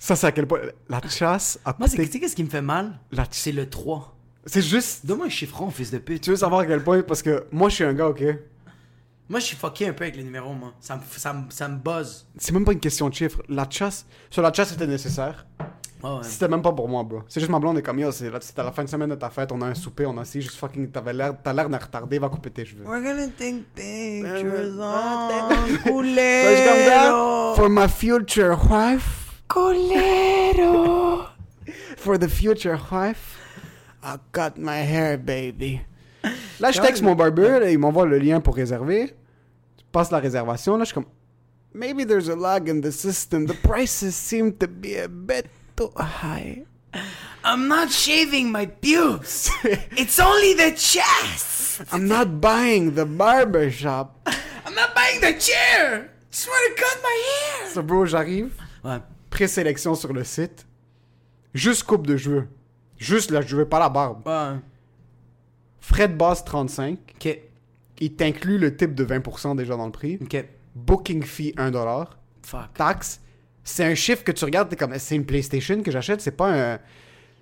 Ça, c'est à quel point. La chasse a Moi, c'est- tu coûté. sais qu'est-ce qui me fait mal? La... C'est le 3. C'est juste. Donne-moi un chiffron, fils de pute. Tu veux savoir à quel point? Parce que moi, je suis un gars, ok? Moi, je suis fucké un peu avec les numéros, moi. Ça me, ça me, ça me buzz. C'est même pas une question de chiffres. La chasse. Sur la chasse, c'était nécessaire. Ouais, ouais. C'était même pas pour moi, bro. C'est juste ma blonde est comme yo, c'est c'était la fin de semaine de ta fête, on a un souper, on a assis, juste fucking, t'avais l'air, t'as l'air d'un retardé, va couper tes cheveux. We're gonna take pictures on Culero. For my future wife. Colero. For the future wife. I cut my hair, baby. Là, je texte mon barber, là, il m'envoie le lien pour réserver. Je passe la réservation, là, je suis comme. Maybe there's a lag in the system. The prices seem to be a bit too high. I'm not shaving my pubes. It's only the chest. I'm not buying the barber shop. I'm not buying the chair. Just want to cut my hair. So, bro, j'arrive. Ouais. Présélection sur le site. Juste coupe de cheveux. Juste là, je veux pas la barbe. Ouais. Frais de base 35. Ok. Il t'inclut le type de 20% déjà dans le prix. Ok. Booking fee 1$. Fuck. Taxe. C'est un chiffre que tu regardes, t'es comme, c'est une PlayStation que j'achète, c'est pas un.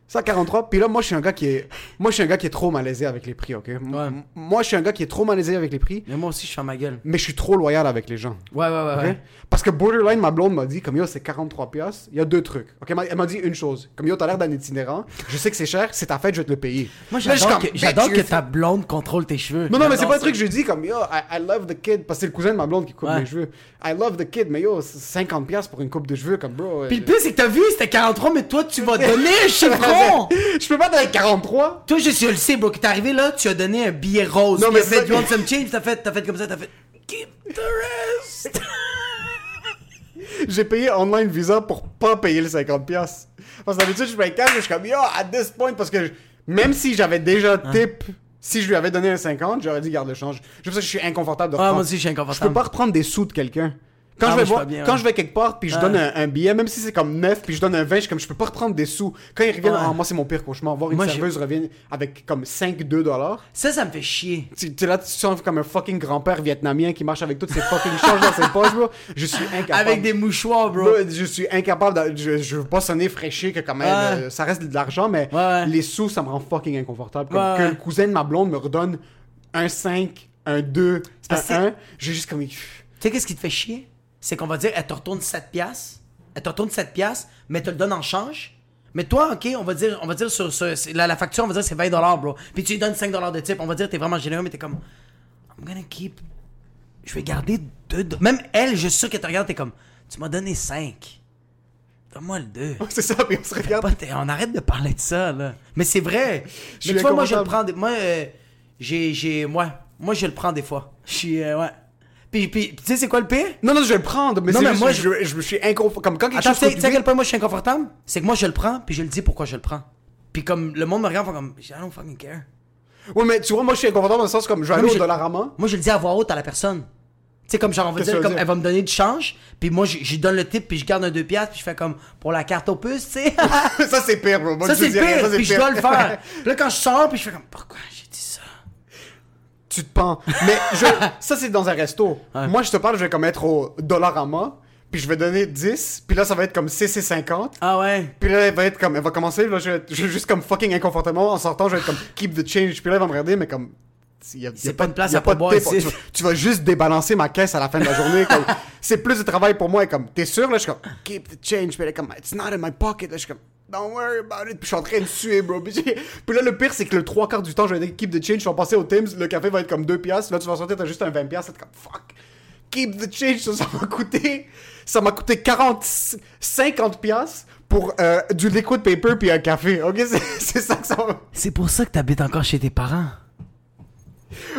143. Puis là, moi, je suis un gars qui est. Moi, je suis un gars qui est trop malaisé avec les prix, ok? M- Ouais. Moi, je suis un gars qui est trop malaisé avec les prix, Mais moi aussi, je fais ma gueule. mais je suis trop loyal avec les gens. Ouais, ouais, ouais. ok? ouais. Parce que Borderline, ma blonde m'a dit, comme yo, c'est 43 piastres. Il y a deux trucs. Ok, Elle m'a- elle m'a dit une chose. Comme yo, t'as l'air d'un itinérant. Je sais que c'est cher. C'est ta fête, je vais te le payer. Moi, Là, je suis j'adore comme, que, j'adore bitch, que you- ta blonde contrôle tes cheveux. Non, non, mais c'est J'adore pas un truc que je dis comme yo, I, I love the kid. Parce que c'est le cousin de ma blonde qui coupe Ouais. mes cheveux. I love the kid, mais yo, c'est 50 piastres pour une coupe de cheveux, comme bro. euh, Puis le pire, c'est que t'as vu, c'était 43, mais toi, tu vas donner un chiffron. je peux pas donner 43. Toi, je suis le sais, bro, que t'es arrivé là, tu as donné un billet rose. Non, Non, mais fait, you want some change, t'as fait, t'as fait comme ça, t'as fait, keep the rest. J'ai payé online Visa pour pas payer le 50 piastres. Parce que d'habitude, je cash, mais je suis comme yo, at this point, parce que je- même si j'avais déjà tip, si je lui avais donné un 50, j'aurais dit garde le change. Juste parce que je suis inconfortable de Ah, reprendre. moi aussi, je suis Je peux inconfortable. pas reprendre des sous de quelqu'un. Quand, Ah, je vais voir, bien, quand ouais. je vais quelque part puis je donne un, un billet, même si c'est comme neuf puis je donne un 20, je suis comme je peux pas reprendre des sous. Quand ils reviennent, ah, moi c'est mon pire cauchemar. Voir une Moi, serveuse revienne avec comme 5-2 dollars. Ça, ça me fait chier. Tu là, tu sens comme un fucking grand-père vietnamien qui marche avec toutes ses fucking changes dans ses poches, bro. Je suis incapable. Avec des mouchoirs, bro. Je suis incapable de, je, je veux pas sonner fraîché que quand même euh, ça reste de l'argent mais Ouais, les sous ça me rend fucking inconfortable comme Ouais, que le cousin de ma blonde me redonne un 5 un 2 un parce que 1 j'ai juste comme Tu sais, qu'est-ce qui te fait chier? C'est qu'on va dire, elle te retourne 7 piastres. Elle te retourne 7 piastres, mais te le donne en change. Mais toi, ok, on va dire, on va dire sur, la, la facture, on va dire c'est 20 bro. Puis tu lui donnes 5 de type. On va dire, t'es vraiment généreux, mais t'es comme, I'm gonna keep. Je vais garder 2 Même elle, je suis sûr qu'elle te regarde, t'es comme, tu m'as donné 5. Donne-moi le 2. c'est ça puis on se regarde Pas on arrête de parler de ça, là. Mais c'est vrai. mais tu vois, moi, je le prends. Des, moi, euh, j'ai, j'ai, moi, moi, je le prends des fois. Je suis, euh, ouais. Puis, puis, tu sais, c'est quoi le pire? non non je vais le prendre mais Non, mais juste moi, je, je, je suis inconfortable comme quand quelque Attends, chose tu sais coûte tu sais à quel point moi je suis inconfortable? C'est que moi je le prends, puis je le dis pourquoi je le prends. Puis comme le monde me regarde, comme, I don't fucking care. ouais mais tu vois moi je suis inconfortable dans le sens comme je vais aller au Dollarama Moi je le dis à voix haute à la personne. Tu sais, comme genre, on va dire, comme dire? elle va me donner du change, puis moi je je lui donne le tip, puis je garde un 2 piastres, puis je fais comme pour la carte aux puces, tu sais. ça c'est pire bro Moi, ça c'est pire, ça, c'est puis je dois le faire. Puis là quand je sors, puis je fais comme, pourquoi j'ai? Tu te pends. Mais je, ça, c'est dans un resto. Moi, je te parle, je vais comme être au Dollarama, puis je vais donner 10, puis là, ça va être comme 6 et 50. Ah ouais? Puis là, elle va être comme, elle va commencer, là, je vais, être- je vais juste comme fucking inconfortablement, en sortant, je vais être comme keep the change, puis là, elle va me regarder, mais comme. y a- y a pas une place y a à pourboire de ici. Tu, vas- tu vas juste débalancer ma caisse à la fin de la journée. c'est plus de travail pour moi. Et comme, t'es sûr? Là, je suis comme, keep the change. Puis elle est comme, it's not in my pocket. Là, je suis comme, don't worry about it. Puis je suis en train de suer, bro. Puis, j'ai- puis là, le pire, c'est que le trois quarts du temps, je vais dire keep the change. Je vais passer au Tim's. Le café va être comme 2 piastres. Là, tu vas sortir, t'as juste un 20 piastres. T'es comme, fuck. Keep the change. Ça, ça m'a coûté, ça m'a coûté 40, 50 piastres pour euh, du liquid paper puis un café. Ok? C'est, ça que ça va. C'est pour ça que t'habites encore chez tes parents.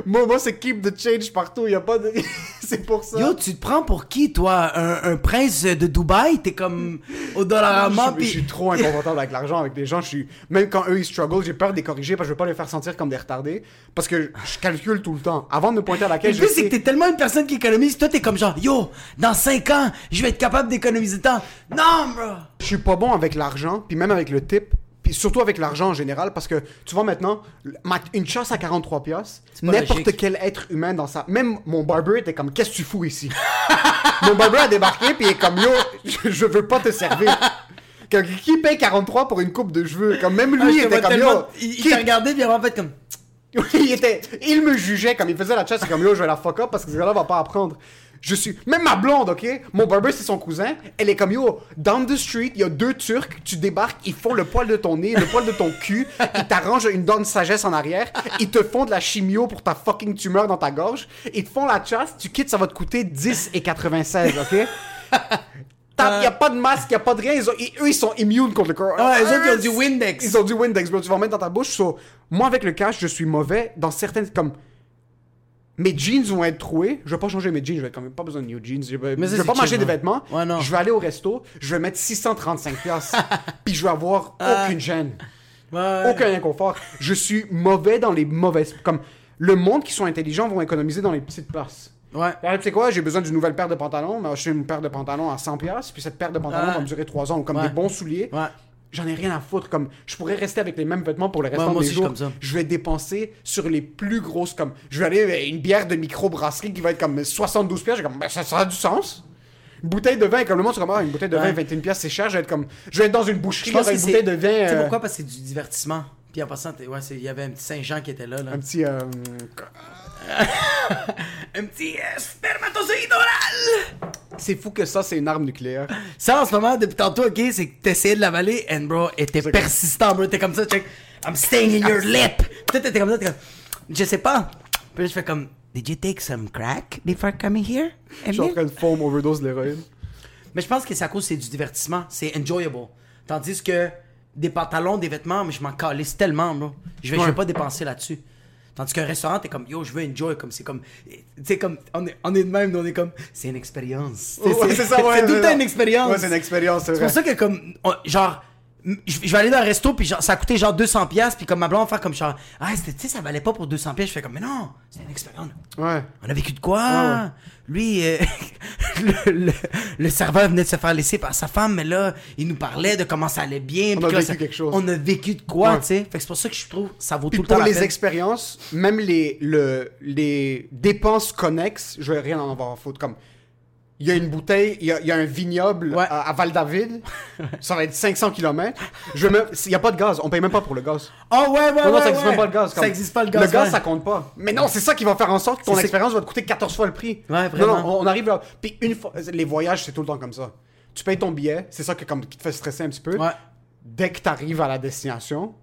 Moi, moi c'est keep the change partout. Y a pas de. c'est pour ça. Yo, tu te prends pour qui, toi? Un, un prince de Dubaï? T'es comme au Dollarama, je, suis- je suis puis. trop inconfortable avec l'argent, avec les gens. Je suis même quand eux ils struggle, j'ai peur de les corriger parce que je veux pas les faire sentir comme des retardés. Parce que je calcule tout le temps. Avant de me pointer à la Le caisse, je plus, c'est que t'es tellement une personne qui économise. Toi, t'es comme genre, yo, dans 5 ans, je vais être capable d'économiser tant. Non, bro. je suis pas bon avec l'argent, puis même avec le tip, puis surtout avec l'argent en général, parce que tu vois maintenant, ma- une chasse à 43 piastres, n'importe quel être humain dans sa... Même mon barber était comme, qu'est-ce que tu fous ici? mon barber a débarqué, puis il est comme, yo, je, veux pas te servir. Comme, Qui paye 43 pour une coupe de cheveux? Comme même lui, Ah, il était comme, yo, Il, qui- t'a regardé, puis en fait comme. il, était, il me jugeait comme il faisait la chasse, comme yo, je vais la fuck up parce que ce gars-là va pas apprendre. Je suis. Même ma blonde, ok? Mon barber, c'est son cousin. Elle est comme yo, down the street, il y a deux Turcs, tu débarques, ils font le poil de ton nez, le poil de ton cul, ils t'arrangent une dent de sagesse en arrière, ils te font de la chimio pour ta fucking tumeur dans ta gorge, ils te font la chasse, tu quittes, ça va te coûter 10 et 96, ok? Il y a pas de masque, il y a pas de rien. Ils ont- ils- eux, ils sont immunes contre le corona. Ah, eux autres, ils ont du Windex. Ils ont du Windex, bro. Tu vas en mettre dans ta bouche. So, moi, avec le cash, je suis mauvais dans certaines. Comme. Mes jeans vont être troués. Je vais pas changer mes jeans. Je vais quand même pas besoin de new jeans. Je vais, ça, je vais pas m'acheter des vêtements. Ouais, non. Je vais aller au resto. Je vais mettre 635 piastres. Puis je vais avoir Ah. aucune gêne. Ouais. Aucun inconfort. Je suis mauvais dans les mauvaises. Comme. Le monde qui sont intelligents vont économiser dans les petites places. Ouais. Alors, tu sais quoi, j'ai besoin d'une nouvelle paire de pantalons. Mais acheter une paire de pantalons à 100$, piastres, puis cette paire de pantalons Ah. va me durer 3 ans. Ou comme Ouais. des bons souliers. Ouais. J'en ai rien à foutre. Comme, je pourrais rester avec les mêmes vêtements pour le restant Ouais, moi des aussi, je suis jours. comme ça. Je vais dépenser sur les plus grosses. Comme, je vais aller avec une bière de microbrasserie qui va être comme 72$. piastres. J'ai comme, ben, ça, ça a du sens. Une bouteille de vin, comme le monde, c'est comme, ah, une bouteille de vin, Ouais. 21$, piastres, c'est cher. Je vais être comme, je vais être dans une boucherie avec une bouteille de vin. Tu sais euh, pourquoi? Parce que c'est du divertissement. Puis en passant, ouais, il y avait un petit Saint-Jean qui était là. là. Un petit. euh, Un petit euh, spermatozoïde oral! C'est fou que ça, c'est une arme nucléaire. Ça, en ce moment, depuis tantôt, ok, c'est que t'essayais de l'avaler, and bro, était C'est persistant, bro. T'es comme ça, check. I'm staying in your lip. T'étais comme ça, t'es comme. Je sais pas. Puis je fais comme. Did you take some crack before coming here? Je suis en train de foam overdose d'héroïne. Mais je pense que c'est à cause c'est du divertissement. C'est enjoyable. Tandis que des pantalons, des vêtements, mais je m'en calisse tellement, bro. Je vais, je vais pas dépenser là-dessus. Tandis qu'un restaurant, t'es comme, yo, je veux enjoy, comme c'est comme, tu sais, comme, on est, on est de même, on est comme, c'est une expérience. Ouais, c'est ça, ouais, C'est tout le temps une expérience. Ouais, c'est une expérience, c'est C'est pour ça que, comme, on- genre, je vais aller dans un resto, puis genre, ça a coûté genre 200$, piastres, puis comme ma blonde va faire comme genre, ah, tu sais, ça valait pas pour 200$, piastres. je fais comme, mais non, c'est une expérience. Ouais. On a vécu de quoi? Ah ouais. Lui, euh, le, le- le serveur venait de se faire laisser par sa femme, mais là, il nous parlait de comment ça allait bien. On puis a vécu ça- quelque chose. On a vécu de quoi, Ouais. tu sais? Fait c'est pour ça que je trouve ça vaut Puis tout le pour temps la les peine. expériences, même les, le, les dépenses connexes, je vais rien en avoir à foutre. Comme, il y a une bouteille, il y a, il y a un vignoble Ouais. à, à Val-David, ça va être 500 km. Je me, il y a pas de gaz, on paye même pas pour le gaz. Oh, ouais, ouais, Non, non, ouais, ça existe ouais. même pas le gaz. Ça pas le gaz. Le gaz, ouais. ça compte pas. Mais non, c'est ça qui va faire en sorte que ton expérience va te coûter 14 fois le prix. Ouais, vraiment. Non, non, on arrive là. Puis une fois, les voyages, c'est tout le temps comme ça. Tu payes ton billet, c'est ça que, comme, qui te fait stresser un petit peu. Dès que tu arrives à la destination,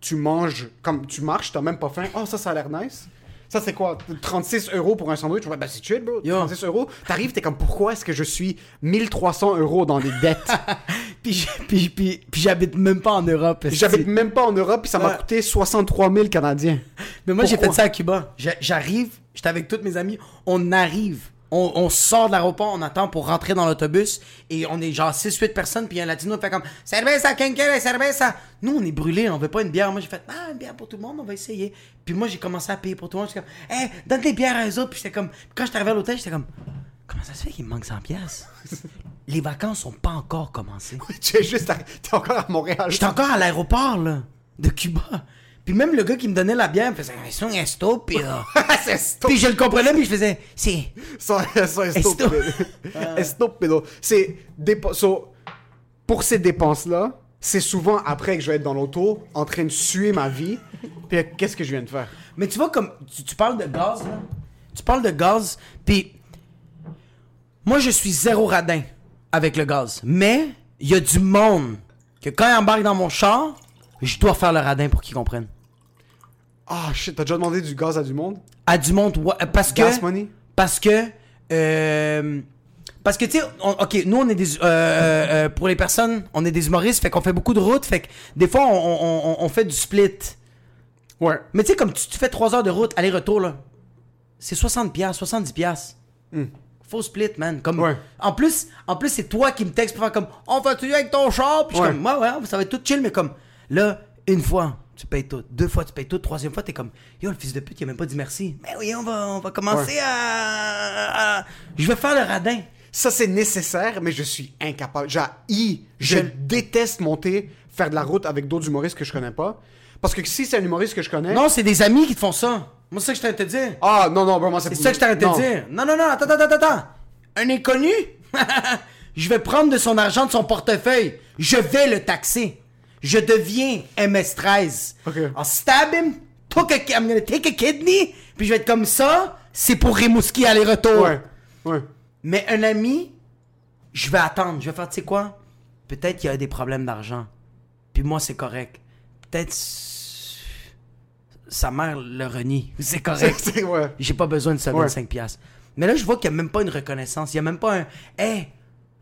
tu manges, comme tu marches, t'as même pas faim. Oh, ça, ça a l'air nice. Ça, c'est quoi? 36 euros pour un sandwich? Ouais, ben c'est chill, bro. Yo. 36 euros. T'arrives, t'es comme, pourquoi est-ce que je suis 1300 euros dans des dettes? Puis, j'- puis, puis, puis j'habite même pas en Europe. J'habite même pas en Europe, puis ça m'a Ouais. coûté 63 000 Canadiens. Mais moi, j'ai fait ça à Cuba. J'a- J'arrive, j'étais avec tous mes amis, on arrive, on, on sort de l'aéroport, on attend pour rentrer dans l'autobus, et on est genre 6-8 personnes, puis un latino fait comme « Cerveza, quien quiere cerveza? » Nous, on est brûlés, on veut pas une bière. Moi, j'ai fait « Ah, une bière pour tout le monde, on va essayer. » Puis moi, j'ai commencé à payer pour tout le monde. J'étais comme « Hey, donne des bières à eux autres. » Puis j'étais comme... Quand j'étais arrivé à l'hôtel, j'étais comme « Comment ça se fait qu'il me manque 100 pièces Les vacances sont pas encore commencées. tu es juste, à- t'es encore à Montréal. J'étais encore à l'aéroport, là, de Cuba. Puis même le gars qui me donnait la bière me faisait « C'est un estúpido. » c'est stop. Puis je le comprenais, puis je faisais, si. Ça, ça est stupido. Est stupido. C'est pour ces dépenses-là, c'est souvent après que je vais être dans l'auto, en train de suer ma vie. Puis qu'est-ce que je viens de faire? Mais tu vois, comme, tu, tu parles de gaz, là. Tu parles de gaz, puis moi, je suis zéro radin avec le gaz. Mais, il y a du monde que quand il embarque dans mon char, je dois faire le radin pour qu'ils comprennent. Ah shit, t'as déjà demandé du gaz à du monde À du monde, ouais, parce que... Gas money? Parce que. euh, parce que, tu sais, ok, nous, on est des. euh, euh, euh, pour les personnes, on est des humoristes, fait qu'on fait beaucoup de routes, fait que des fois, on, on- on- on fait du split. Ouais. Mais tu sais, comme tu, tu fais 3 heures de route, aller-retour, là, c'est 60 piastres, 70 piastres. Faut split, man. Comme. Ouais. En plus, en plus c'est toi qui me textes pour faire comme On va-tu avec ton char? Puis je suis comme Ouais, ouais, ça va être tout chill, mais comme là, une fois, tu payes tout. Deux fois, tu payes tout. Troisième fois, t'es comme Yo, le fils de pute, il a même pas dit merci. Mais oui, on va, on va commencer Ouais. à, à- Je vais faire le radin. Ça, c'est nécessaire, mais je suis incapable. J'ai je Je- déteste monter, faire de la route avec d'autres humoristes que je connais pas. Parce que si c'est un humoriste que je connais. Non, c'est des amis qui te font ça. Moi, c'est ça que je t'arrête de dire. Ah, non, non, vraiment, c'est C'est ça que je t'arrête de dire. Non, non, non, attends, attends, attends, attends. Un inconnu? je vais prendre de son argent de son portefeuille. Je vais le taxer. Je deviens MS-13. Ok. I'll stab him, took a, I'm gonna take a kidney, puis je vais être comme ça. C'est pour Rimouski aller-retour. Ouais, ouais. Mais un ami, je vais attendre. Je vais faire, tu sais quoi? Peut-être qu'il y a des problèmes d'argent. Puis moi, c'est correct. Peut-être sa mère le renie. C'est correct. Ouais. J'ai pas besoin de ça Ouais. 25 piastres. Mais là, je vois qu'il n'y a même pas une reconnaissance. Il n'y a même pas un Hey!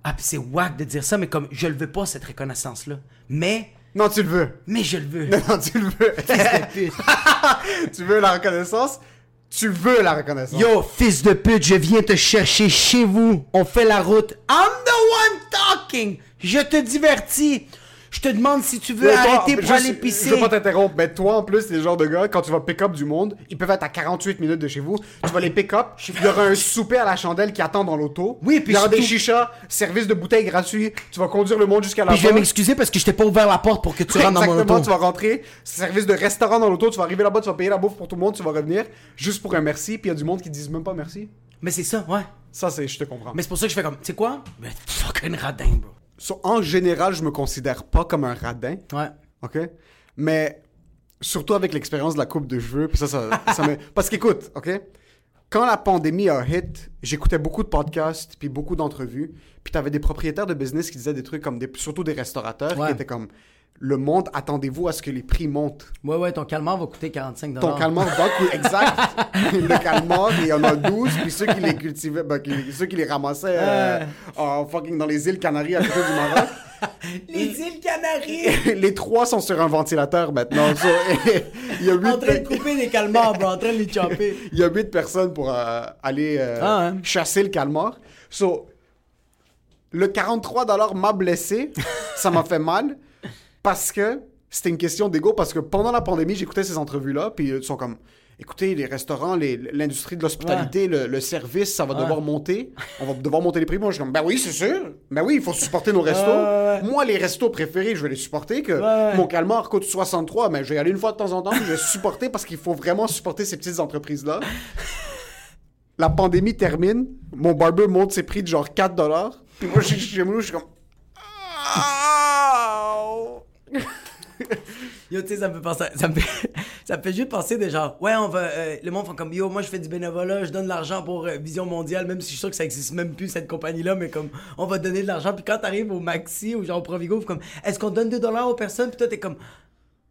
Ah, puis c'est wack de dire ça, mais comme je le veux pas, cette reconnaissance-là. Mais, Non, tu le veux. mais je le veux. Non, non, tu le veux. tu veux la reconnaissance? Tu veux la reconnaissance. Yo, fils de pute, je viens te chercher chez vous. On fait la route. I'm the one talking. Je te divertis. Je te demande si tu veux Mais toi, arrêter pour aller pisser. Je veux pas t'interrompre, mais toi, en plus, t'es le genre de gars, quand tu vas pick-up du monde, ils peuvent être à 48 minutes de chez vous, tu vas les pick-up, il y aura un souper à la chandelle qui attend dans l'auto. Oui, puis Il y aura des chichas, service de bouteilles gratuit, tu vas conduire le monde jusqu'à la Puis je vais porte. m'excuser parce que je t'ai pas ouvert la porte pour que tu rentres dans mon Exactement, auto. tu vas rentrer, service de restaurant dans l'auto, tu vas arriver là-bas, tu vas payer la bouffe pour tout le monde, tu vas revenir, juste pour un merci, puis il y a du monde qui disent même pas merci. Mais c'est ça, ouais. Ça, c'est, je te comprends. Mais c'est pour ça que je fais comme, tu sais quoi? Mais fucking radin, bro. So, en général, je me considère pas comme un radin. Ouais. OK? Mais surtout avec l'expérience de la coupe de cheveux, puis ça, ça, ça me... Parce qu'écoute, OK? Quand la pandémie a hit, j'écoutais beaucoup de podcasts, puis beaucoup d'entrevues, puis t'avais des propriétaires de business qui disaient des trucs comme des... Surtout des restaurateurs Ouais. qui étaient comme... Le monde, attendez-vous à ce que les prix montent. Ouais, ouais, ton calmar va coûter 45 Ton calmar va coûter... Exact! le calmar, il y en a 12, puis ceux qui les cultivaient... ben, qui- ceux qui les ramassaient euh, fucking dans les îles Canaries à côté du Maroc... Les îles Canaries! les trois sont sur un ventilateur maintenant. So, il y a huit en train de pe- couper des calmars, bro, en train de les chopper. il y a huit personnes pour euh, aller euh, Ah, hein. chasser le calmar. So, le 43 m'a blessé. ça m'a fait mal parce que c'était une question d'ego. Parce que pendant la pandémie, j'écoutais ces entrevues-là. Puis ils sont comme. Écoutez, les restaurants, l'industrie de l'hospitalité, le, le service, ça va devoir monter. On va devoir monter les prix. Moi, je suis comme, ben oui, c'est sûr. Ben oui, il faut supporter nos restos. ouais. Moi, les restos préférés, je vais les supporter. Que mon calmar coûte 63, mais je vais y aller une fois de temps en temps. Je vais supporter parce qu'il faut vraiment supporter ces petites entreprises-là. La pandémie termine. Mon barber monte ses prix de genre 4 dollars. Puis moi, je nous, je suis comme. Ouh! Yo, tu sais, ça me fait penser, ça me fait, ça me fait juste penser de genre, ouais, on va, euh, le monde font comme, yo, moi je fais du bénévolat, je donne de l'argent pour euh, Vision Mondiale, même si je suis sûr que ça existe même plus cette compagnie-là, mais comme, on va donner de l'argent, puis quand t'arrives au Maxi ou genre au Provigo, comme, est-ce qu'on donne 2 dollars aux personnes, puis toi t'es comme,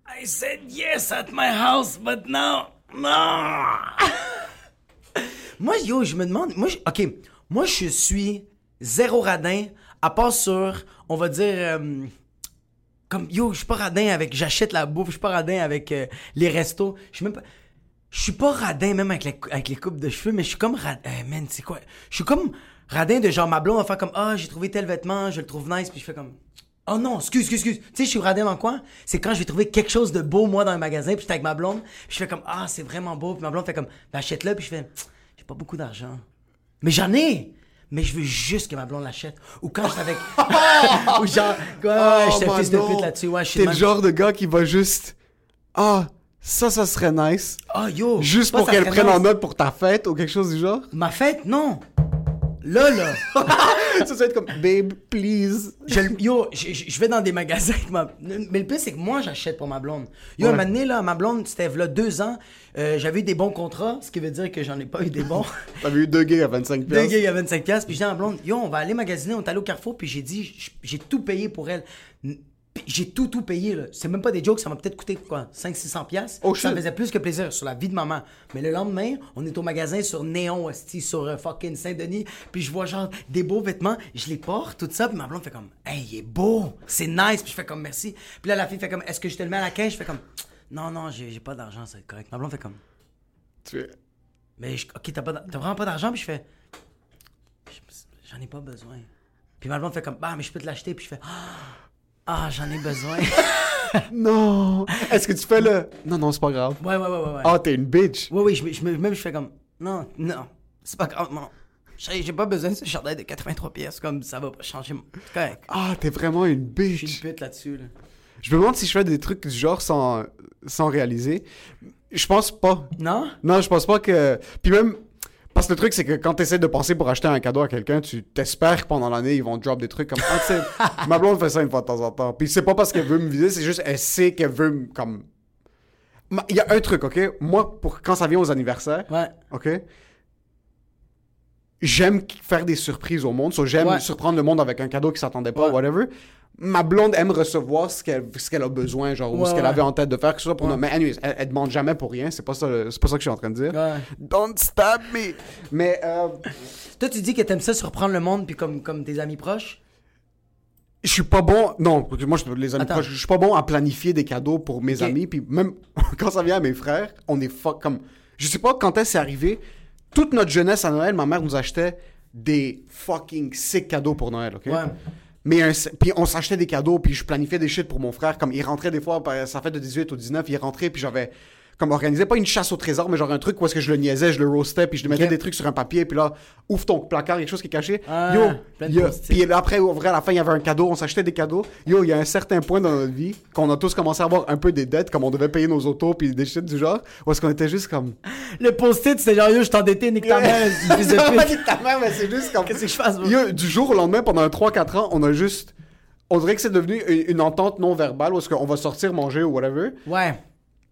I said yes at my house, but now, no. moi, yo, je me demande, moi, ok, moi je suis zéro radin, à part sur, on va dire, euh, comme yo, je suis pas radin avec j'achète la bouffe, je suis pas radin avec euh, les restos, je suis même pas je suis pas radin même avec les, coupes de cheveux, mais je suis comme radin, man, c'est quoi? Je suis comme radin de genre ma blonde va faire comme ah, j'ai trouvé tel vêtement, je le trouve nice puis je fais comme Oh non, excuse, excuse, excuse. Tu sais, je suis radin dans quoi? C'est quand je vais trouver quelque chose de beau, moi, dans un magasin, puis j'étais avec ma blonde, puis je fais comme, ah, c'est vraiment beau, puis ma blonde fait comme, ben, achète-le, puis je fais, j'ai pas beaucoup d'argent. Mais j'en ai! Mais je veux juste que ma blonde l'achète. Ou quand je suis avec. Ou genre, ouais, j'étais Oh, fils de pute là-dessus, ouais, T'es le genre de gars qui va juste. Ah, ça, ça serait nice. Ah, yo! Juste pour qu'elle prenne en note pour ta fête ou quelque chose du genre? Ma fête, non! Là, là! ça, va être comme, babe, please. Je, yo, je, vais dans des magasins avec ma... Mais le pire, c'est que moi, j'achète pour ma blonde. Yo, un Ouais. moment donné, là, ma blonde, c'était là deux ans. euh, J'avais eu des bons contrats, ce qui veut dire que j'en ai pas eu des bons. T'avais eu deux gigs à 25 Deux gigs à 25$. piastres, Puis j'ai dit à ma blonde, yo, on va aller magasiner. On est allé au Carrefour. Puis j'ai dit, j'ai tout payé pour elle. J'ai tout, tout payé, là. C'est même pas des jokes, ça m'a peut-être coûté, quoi, 500-600$. piastres. Oh, ça me faisait plus que plaisir sur la vie de maman. Mais le lendemain, on est au magasin sur Néon, hostie, sur euh, fucking Saint-Denis. Puis je vois, genre, des beaux vêtements. Je les porte, tout ça. Puis ma blonde fait comme, hey, il est beau. C'est nice. Puis je fais comme, merci. Puis là, la fille fait comme, est-ce que je te le mets à la caisse? Je fais comme, non, non, j'ai pas d'argent, c'est correct. Ma blonde fait comme, Tu fais, mais je- ok, t'as pas d'ar- t'as vraiment pas d'argent? Puis je fais, Je- j'en ai pas besoin. Puis ma blonde fait comme, bah, mais je peux te l'acheter. Puis je fais, ah, j'en ai besoin. Non! Est-ce que tu fais le. Non, non, c'est pas grave. ouais, ouais, ouais, ouais. ouais. Ah, t'es une bitch! Oui, oui, je, je, même je fais comme, non, non, c'est pas grave, non. J'ai j'ai pas besoin de ce chandail de 83 pièces, comme ça va pas changer correct. Ah, t'es vraiment une Je suis bitch! une pute là-dessus, là. Je me demande si je fais des trucs du genre sans, sans réaliser. Je pense pas. Non? Non, je pense pas que. Puis même. Parce que le truc, c'est que quand tu essaies de penser pour acheter un cadeau à quelqu'un, tu t'espères que pendant l'année, ils vont drop des trucs comme. Ah, tu sais, ma blonde fait ça une fois de temps en temps. Puis c'est pas parce qu'elle veut me viser, c'est juste elle sait qu'elle veut me. Comme. Il y a un truc, ok? Moi, pour quand ça vient aux anniversaires, Ouais. ok? J'aime faire des surprises au monde. so j'aime Ouais. surprendre le monde avec un cadeau qui s'attendait pas, Ouais. whatever. Ma blonde aime recevoir ce qu'elle ce qu'elle a besoin, genre, ou ce qu'elle avait en tête de faire, que ce soit pour nous. Mais anyways, elle, elle demande jamais pour rien. C'est pas ça, pas ça que je suis en train de dire. Don't stab me. Mais euh, Toi, tu dis que t'aimes ça surprendre le monde, puis comme, comme tes amis proches? je suis pas bon. Non, moi, je, les amis proches, je suis pas bon à planifier des cadeaux pour mes Ok. amis. Puis même quand ça vient à mes frères, on est fuck comme. Je sais pas quand est-ce c'est arrivé. Toute notre jeunesse à Noël, ma mère nous achetait des fucking sick cadeaux pour Noël, ok? Ouais. Mais un- puis on s'achetait des cadeaux, puis je planifiais des shit pour mon frère. Comme il rentrait des fois, par- ça fait de 18 au 19, il rentrait, puis j'avais comme organisé, pas une chasse au trésor, mais genre un truc où est-ce que je le niaisais, je le roastais, puis je lui mettais des trucs sur un papier, puis là, ouvre ton placard, quelque chose qui est caché. Ah, Yo, il y a- post-it. puis après, ouvrir à la fin, il y avait un cadeau, on s'achetait des cadeaux. Yo, il y a un certain point dans notre vie qu'on a tous commencé à avoir un peu des dettes, comme on devait payer nos autos, puis des shit du genre, où est-ce qu'on était juste comme. Le post-it, c'était genre, yo, je t'endettais, nique ta mère, nique ta mère, mais c'est juste comme. Qu'est-ce que je fasse? Yo, du jour au lendemain, pendant 3-4 ans, on a juste. On dirait que c'est devenu une, une entente non verbale où est-ce qu'on va sortir manger ou whatever. Ouais.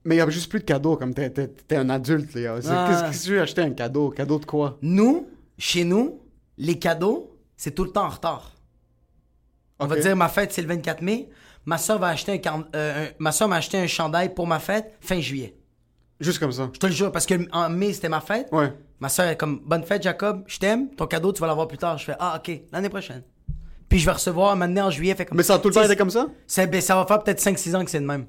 Mais il y a juste plus de cadeaux, comme t'es, t'es- t'es un adulte, Ah. Qu'est-ce que tu veux acheter un cadeau? Cadeau de quoi? Nous, chez nous, les cadeaux, c'est tout le temps en retard. On va dire, ma fête, c'est le 24 mai. Ma soeur va acheter un, euh, un- ma soeur m'a acheté un chandail pour ma fête fin juillet. Juste comme ça. Je te le jure, parce que en mai, c'était ma fête. Ouais. Ma soeur est comme, bonne fête, Jacob, je t'aime, ton cadeau, tu vas l'avoir plus tard. Je fais, ah, ok, l'année prochaine. Puis je vais recevoir maintenant en juillet. Fait comme, Mais ça a tout le temps été comme ça? c'est- ben, ça va faire peut-être 5-6 ans que c'est de même.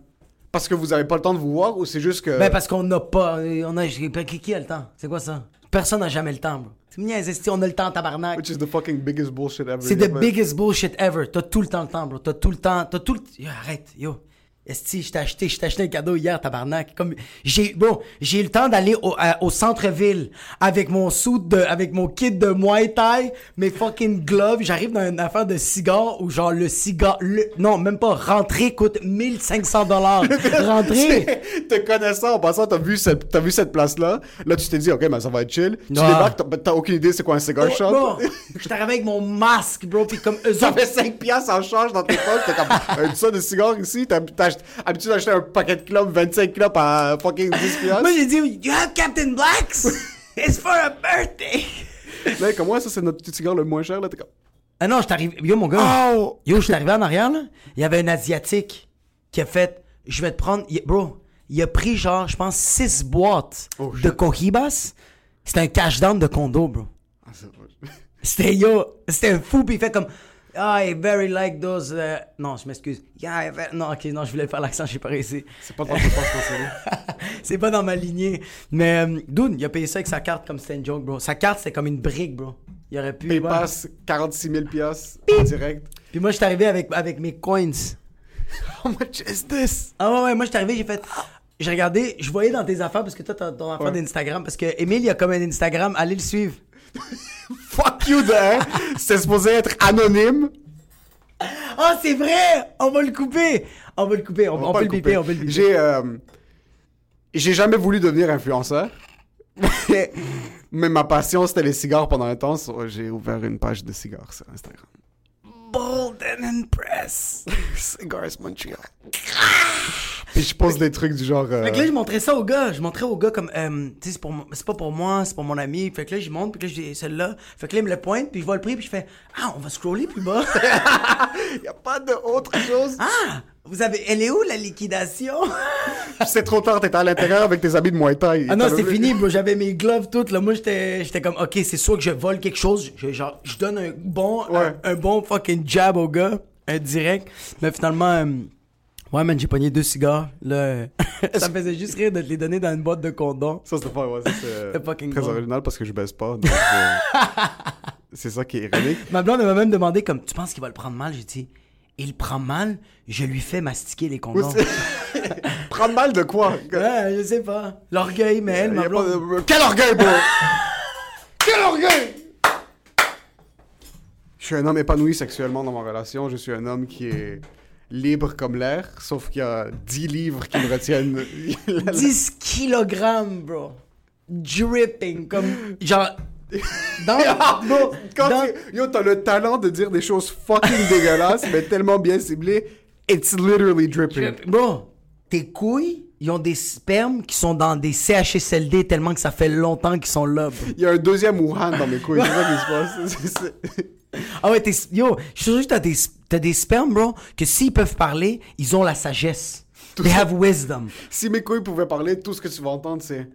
Parce que vous avez pas le temps de vous voir ou c'est juste que. Ben, parce qu'on n'a pas. On a, qui, a le temps? C'est quoi ça? Personne n'a jamais le temps, bro. Niaises, esti, on a le temps, tabarnak. Which is the fucking biggest bullshit ever. C'est the biggest bullshit ever. T'as tout le temps le temps, bro. T'as tout le temps. T'as tout le. Yo, arrête, yo. Esti, je t'ai acheté, je t'ai acheté un cadeau hier, tabarnak. Comme, j'ai, bon, j'ai eu le temps d'aller au, à- au centre-ville avec mon suit de, avec mon kit de Muay Thai, mes fucking gloves. J'arrive dans une affaire de cigares où genre le cigare, le, non, même pas, rentrer coûte 1500 dollars. rentrer. Te connaissant, en passant, t'as vu cette, t'as vu cette place-là. Là, tu t'es dit, ok, ben ça va être chill. Tu Ah. débarques, t'as, aucune idée c'est quoi un cigar shop. Bon, je t'arrive avec mon masque, bro, pis comme eux Ça autres, fait 5 piastres en charge dans tes poches. T'es comme, un ça de cigares ici? T'as, habitué d'acheter un paquet de clubs, 25 clubs à fucking 10 piastres. Moi, j'ai dit, You have Captain Blacks? It's for a birthday! Là, comme moi, ça, c'est notre petit cigare le moins cher. Là, t'es comme, Ah non, je t'arrive. Yo, mon gars. Oh! Yo, je suis arrivé en arrière, là. Il y avait un Asiatique qui a fait. Je vais te prendre. il- Bro, il a pris genre, je pense, 6 boîtes Oh, de. Cohibas. C'était un cash down de condo, bro. Ah, c'est vrai. C'était yo. C'était un fou, puis il fait comme. Ah, I very like those. euh, Non, je m'excuse. Yeah, very- Non, ok, non, je voulais faire l'accent, j'ai pas réussi. C'est pas sait. C'est pas dans ma lignée. Mais, euh, Dude, il a payé ça avec sa carte comme c'était une joke, bro. Sa carte, c'était comme une brique, bro. Il aurait pu. ouais. PayPass, 46 000 piastres en direct. Puis moi, je suis arrivé avec, avec mes coins. How much is this? Ah ouais, ouais, moi, je suis arrivé, j'ai fait. J'ai regardé, je voyais dans tes affaires, parce que toi, t'as ton affaire Ouais. d'Instagram, parce que Emile, il a comme un Instagram, allez le suivre. Fuck you, de C'est supposé être anonyme. Ah, c'est vrai! On va le couper! On va le couper, on, va on pas peut le couper. biper, on peut le biper. J'ai euh, j'ai jamais voulu devenir influenceur. Mais, mais ma passion c'était les cigares pendant un temps. so j'ai ouvert une page de cigares sur Instagram. Bold and Impress. Cigars Montreal. Puis je pose des trucs du genre. euh, Fait que là, je montrais ça au gars. Je montrais au gars comme, euh, tu sais, c'est pas pour moi, c'est pour mon ami. Fait que là, je monte, puis là, je dis, celle-là. Fait que là, il me le pointe, puis je vois le prix, puis je fais, ah, on va scroller plus bas. y a pas d'autre chose. ah, vous avez, elle est où la liquidation? C'est trop tard, t'étais à l'intérieur avec tes habits de Muay Thai. Ah non, c'est fini, bro. J'avais mes gloves toutes. Là. Moi, j'étais j'étais comme, OK, c'est soit que je vole quelque chose. Je, genre, je donne un bon, Ouais. un, un bon fucking jab au gars, un direct. Mais finalement, euh, Ouais, man, j'ai pogné deux cigares. Là, ça me faisait juste rire de te les donner dans une boîte de condoms. Ça, c'est pas, ouais, c'est très bon. original parce que je baisse pas. euh, c'est ça qui est ironique. Ma blonde m'a même demandé comme, tu penses qu'il va le prendre mal? J'ai dit, il prend mal, je lui fais mastiquer les condoms. Prendre mal de quoi? Ouais, je sais pas. L'orgueil, mais elle, ma blonde... de- Quel orgueil, bro! Quel orgueil! Je suis un homme épanoui sexuellement dans ma relation. Je suis un homme qui est libre comme l'air, sauf qu'il y a 10 livres qui me retiennent. 10 kilogrammes, bro. Dripping, comme... Genre... Dans... bro, Quand dans- tu- Yo, t'as le talent de dire des choses fucking dégueulasses, mais tellement bien ciblées. It's literally dripping. Bro, tes couilles, ils ont des spermes qui sont dans des CHSLD tellement que ça fait longtemps qu'ils sont là, bro. Il y a un deuxième Wuhan dans mes couilles. C'est ça qui se passe. Ah ouais, t'es... Yo, je suis sûr que t'as des, t'as des spermes, bro, que s'ils peuvent parler, ils ont la sagesse. They have wisdom. Si mes couilles pouvaient parler, tout ce que tu vas entendre, c'est.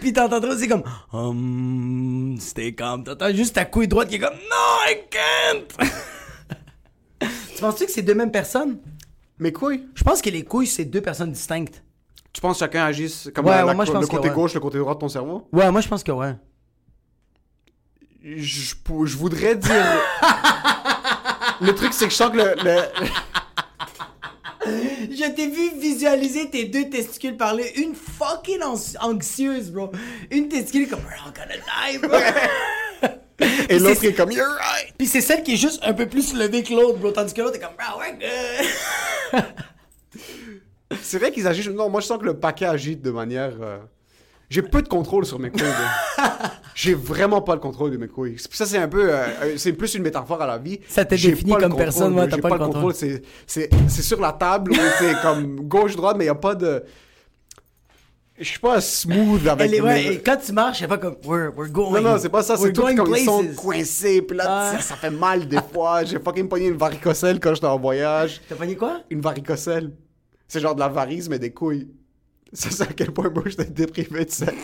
Puis t'entends trop, c'est comme... Hum, stay calm. T'entends juste ta couille droite qui est comme... No, I can't! tu penses-tu que c'est deux mêmes personnes? Mes couilles? Je pense que les couilles, c'est deux personnes distinctes. Tu penses que chacun agisse comme Ouais, la- ouais, la- moi, je le pense que côté ouais. gauche, le côté droit de ton cerveau? Ouais, moi, je pense que ouais. Je, je voudrais dire. le truc, c'est que je sens que le. le- Je t'ai vu visualiser tes deux testicules parler. Une fucking anxieuse, bro. Une testicule comme, we're all gonna die, bro. Et l'autre c'est- est comme, you're right! Puis c'est celle qui est juste un peu plus levée que l'autre, bro. Tandis que l'autre est comme, bro, we're good. C'est vrai qu'ils agissent. Non, moi, je sens que le paquet agit de manière. euh, J'ai peu de contrôle sur mes couilles. J'ai vraiment pas le contrôle de mes couilles. C'est- Ça, c'est un peu. euh, euh, c'est plus une métaphore à la vie. Ça te J'ai définit pas le comme contrôle, personne, ouais, t'as J'ai pas le le contrôle. C'est, c'est, c'est sur la table ou c'est comme gauche-droite, mais il n'y a pas de. Je suis pas smooth avec est- ouais, mes- et quand tu marches, c'est pas comme, we're, we're going. Non, non, c'est pas ça. C'est We're tout going comme ils sont places. coincés. Puis là, Ah. ça, ça fait mal des fois. J'ai fucking pogné une varicocèle quand j'étais en voyage. T'as pogné quoi? Une varicocèle. C'est genre de la varice, mais des couilles. Ça, c'est à quel point moi j'étais déprimé de ça.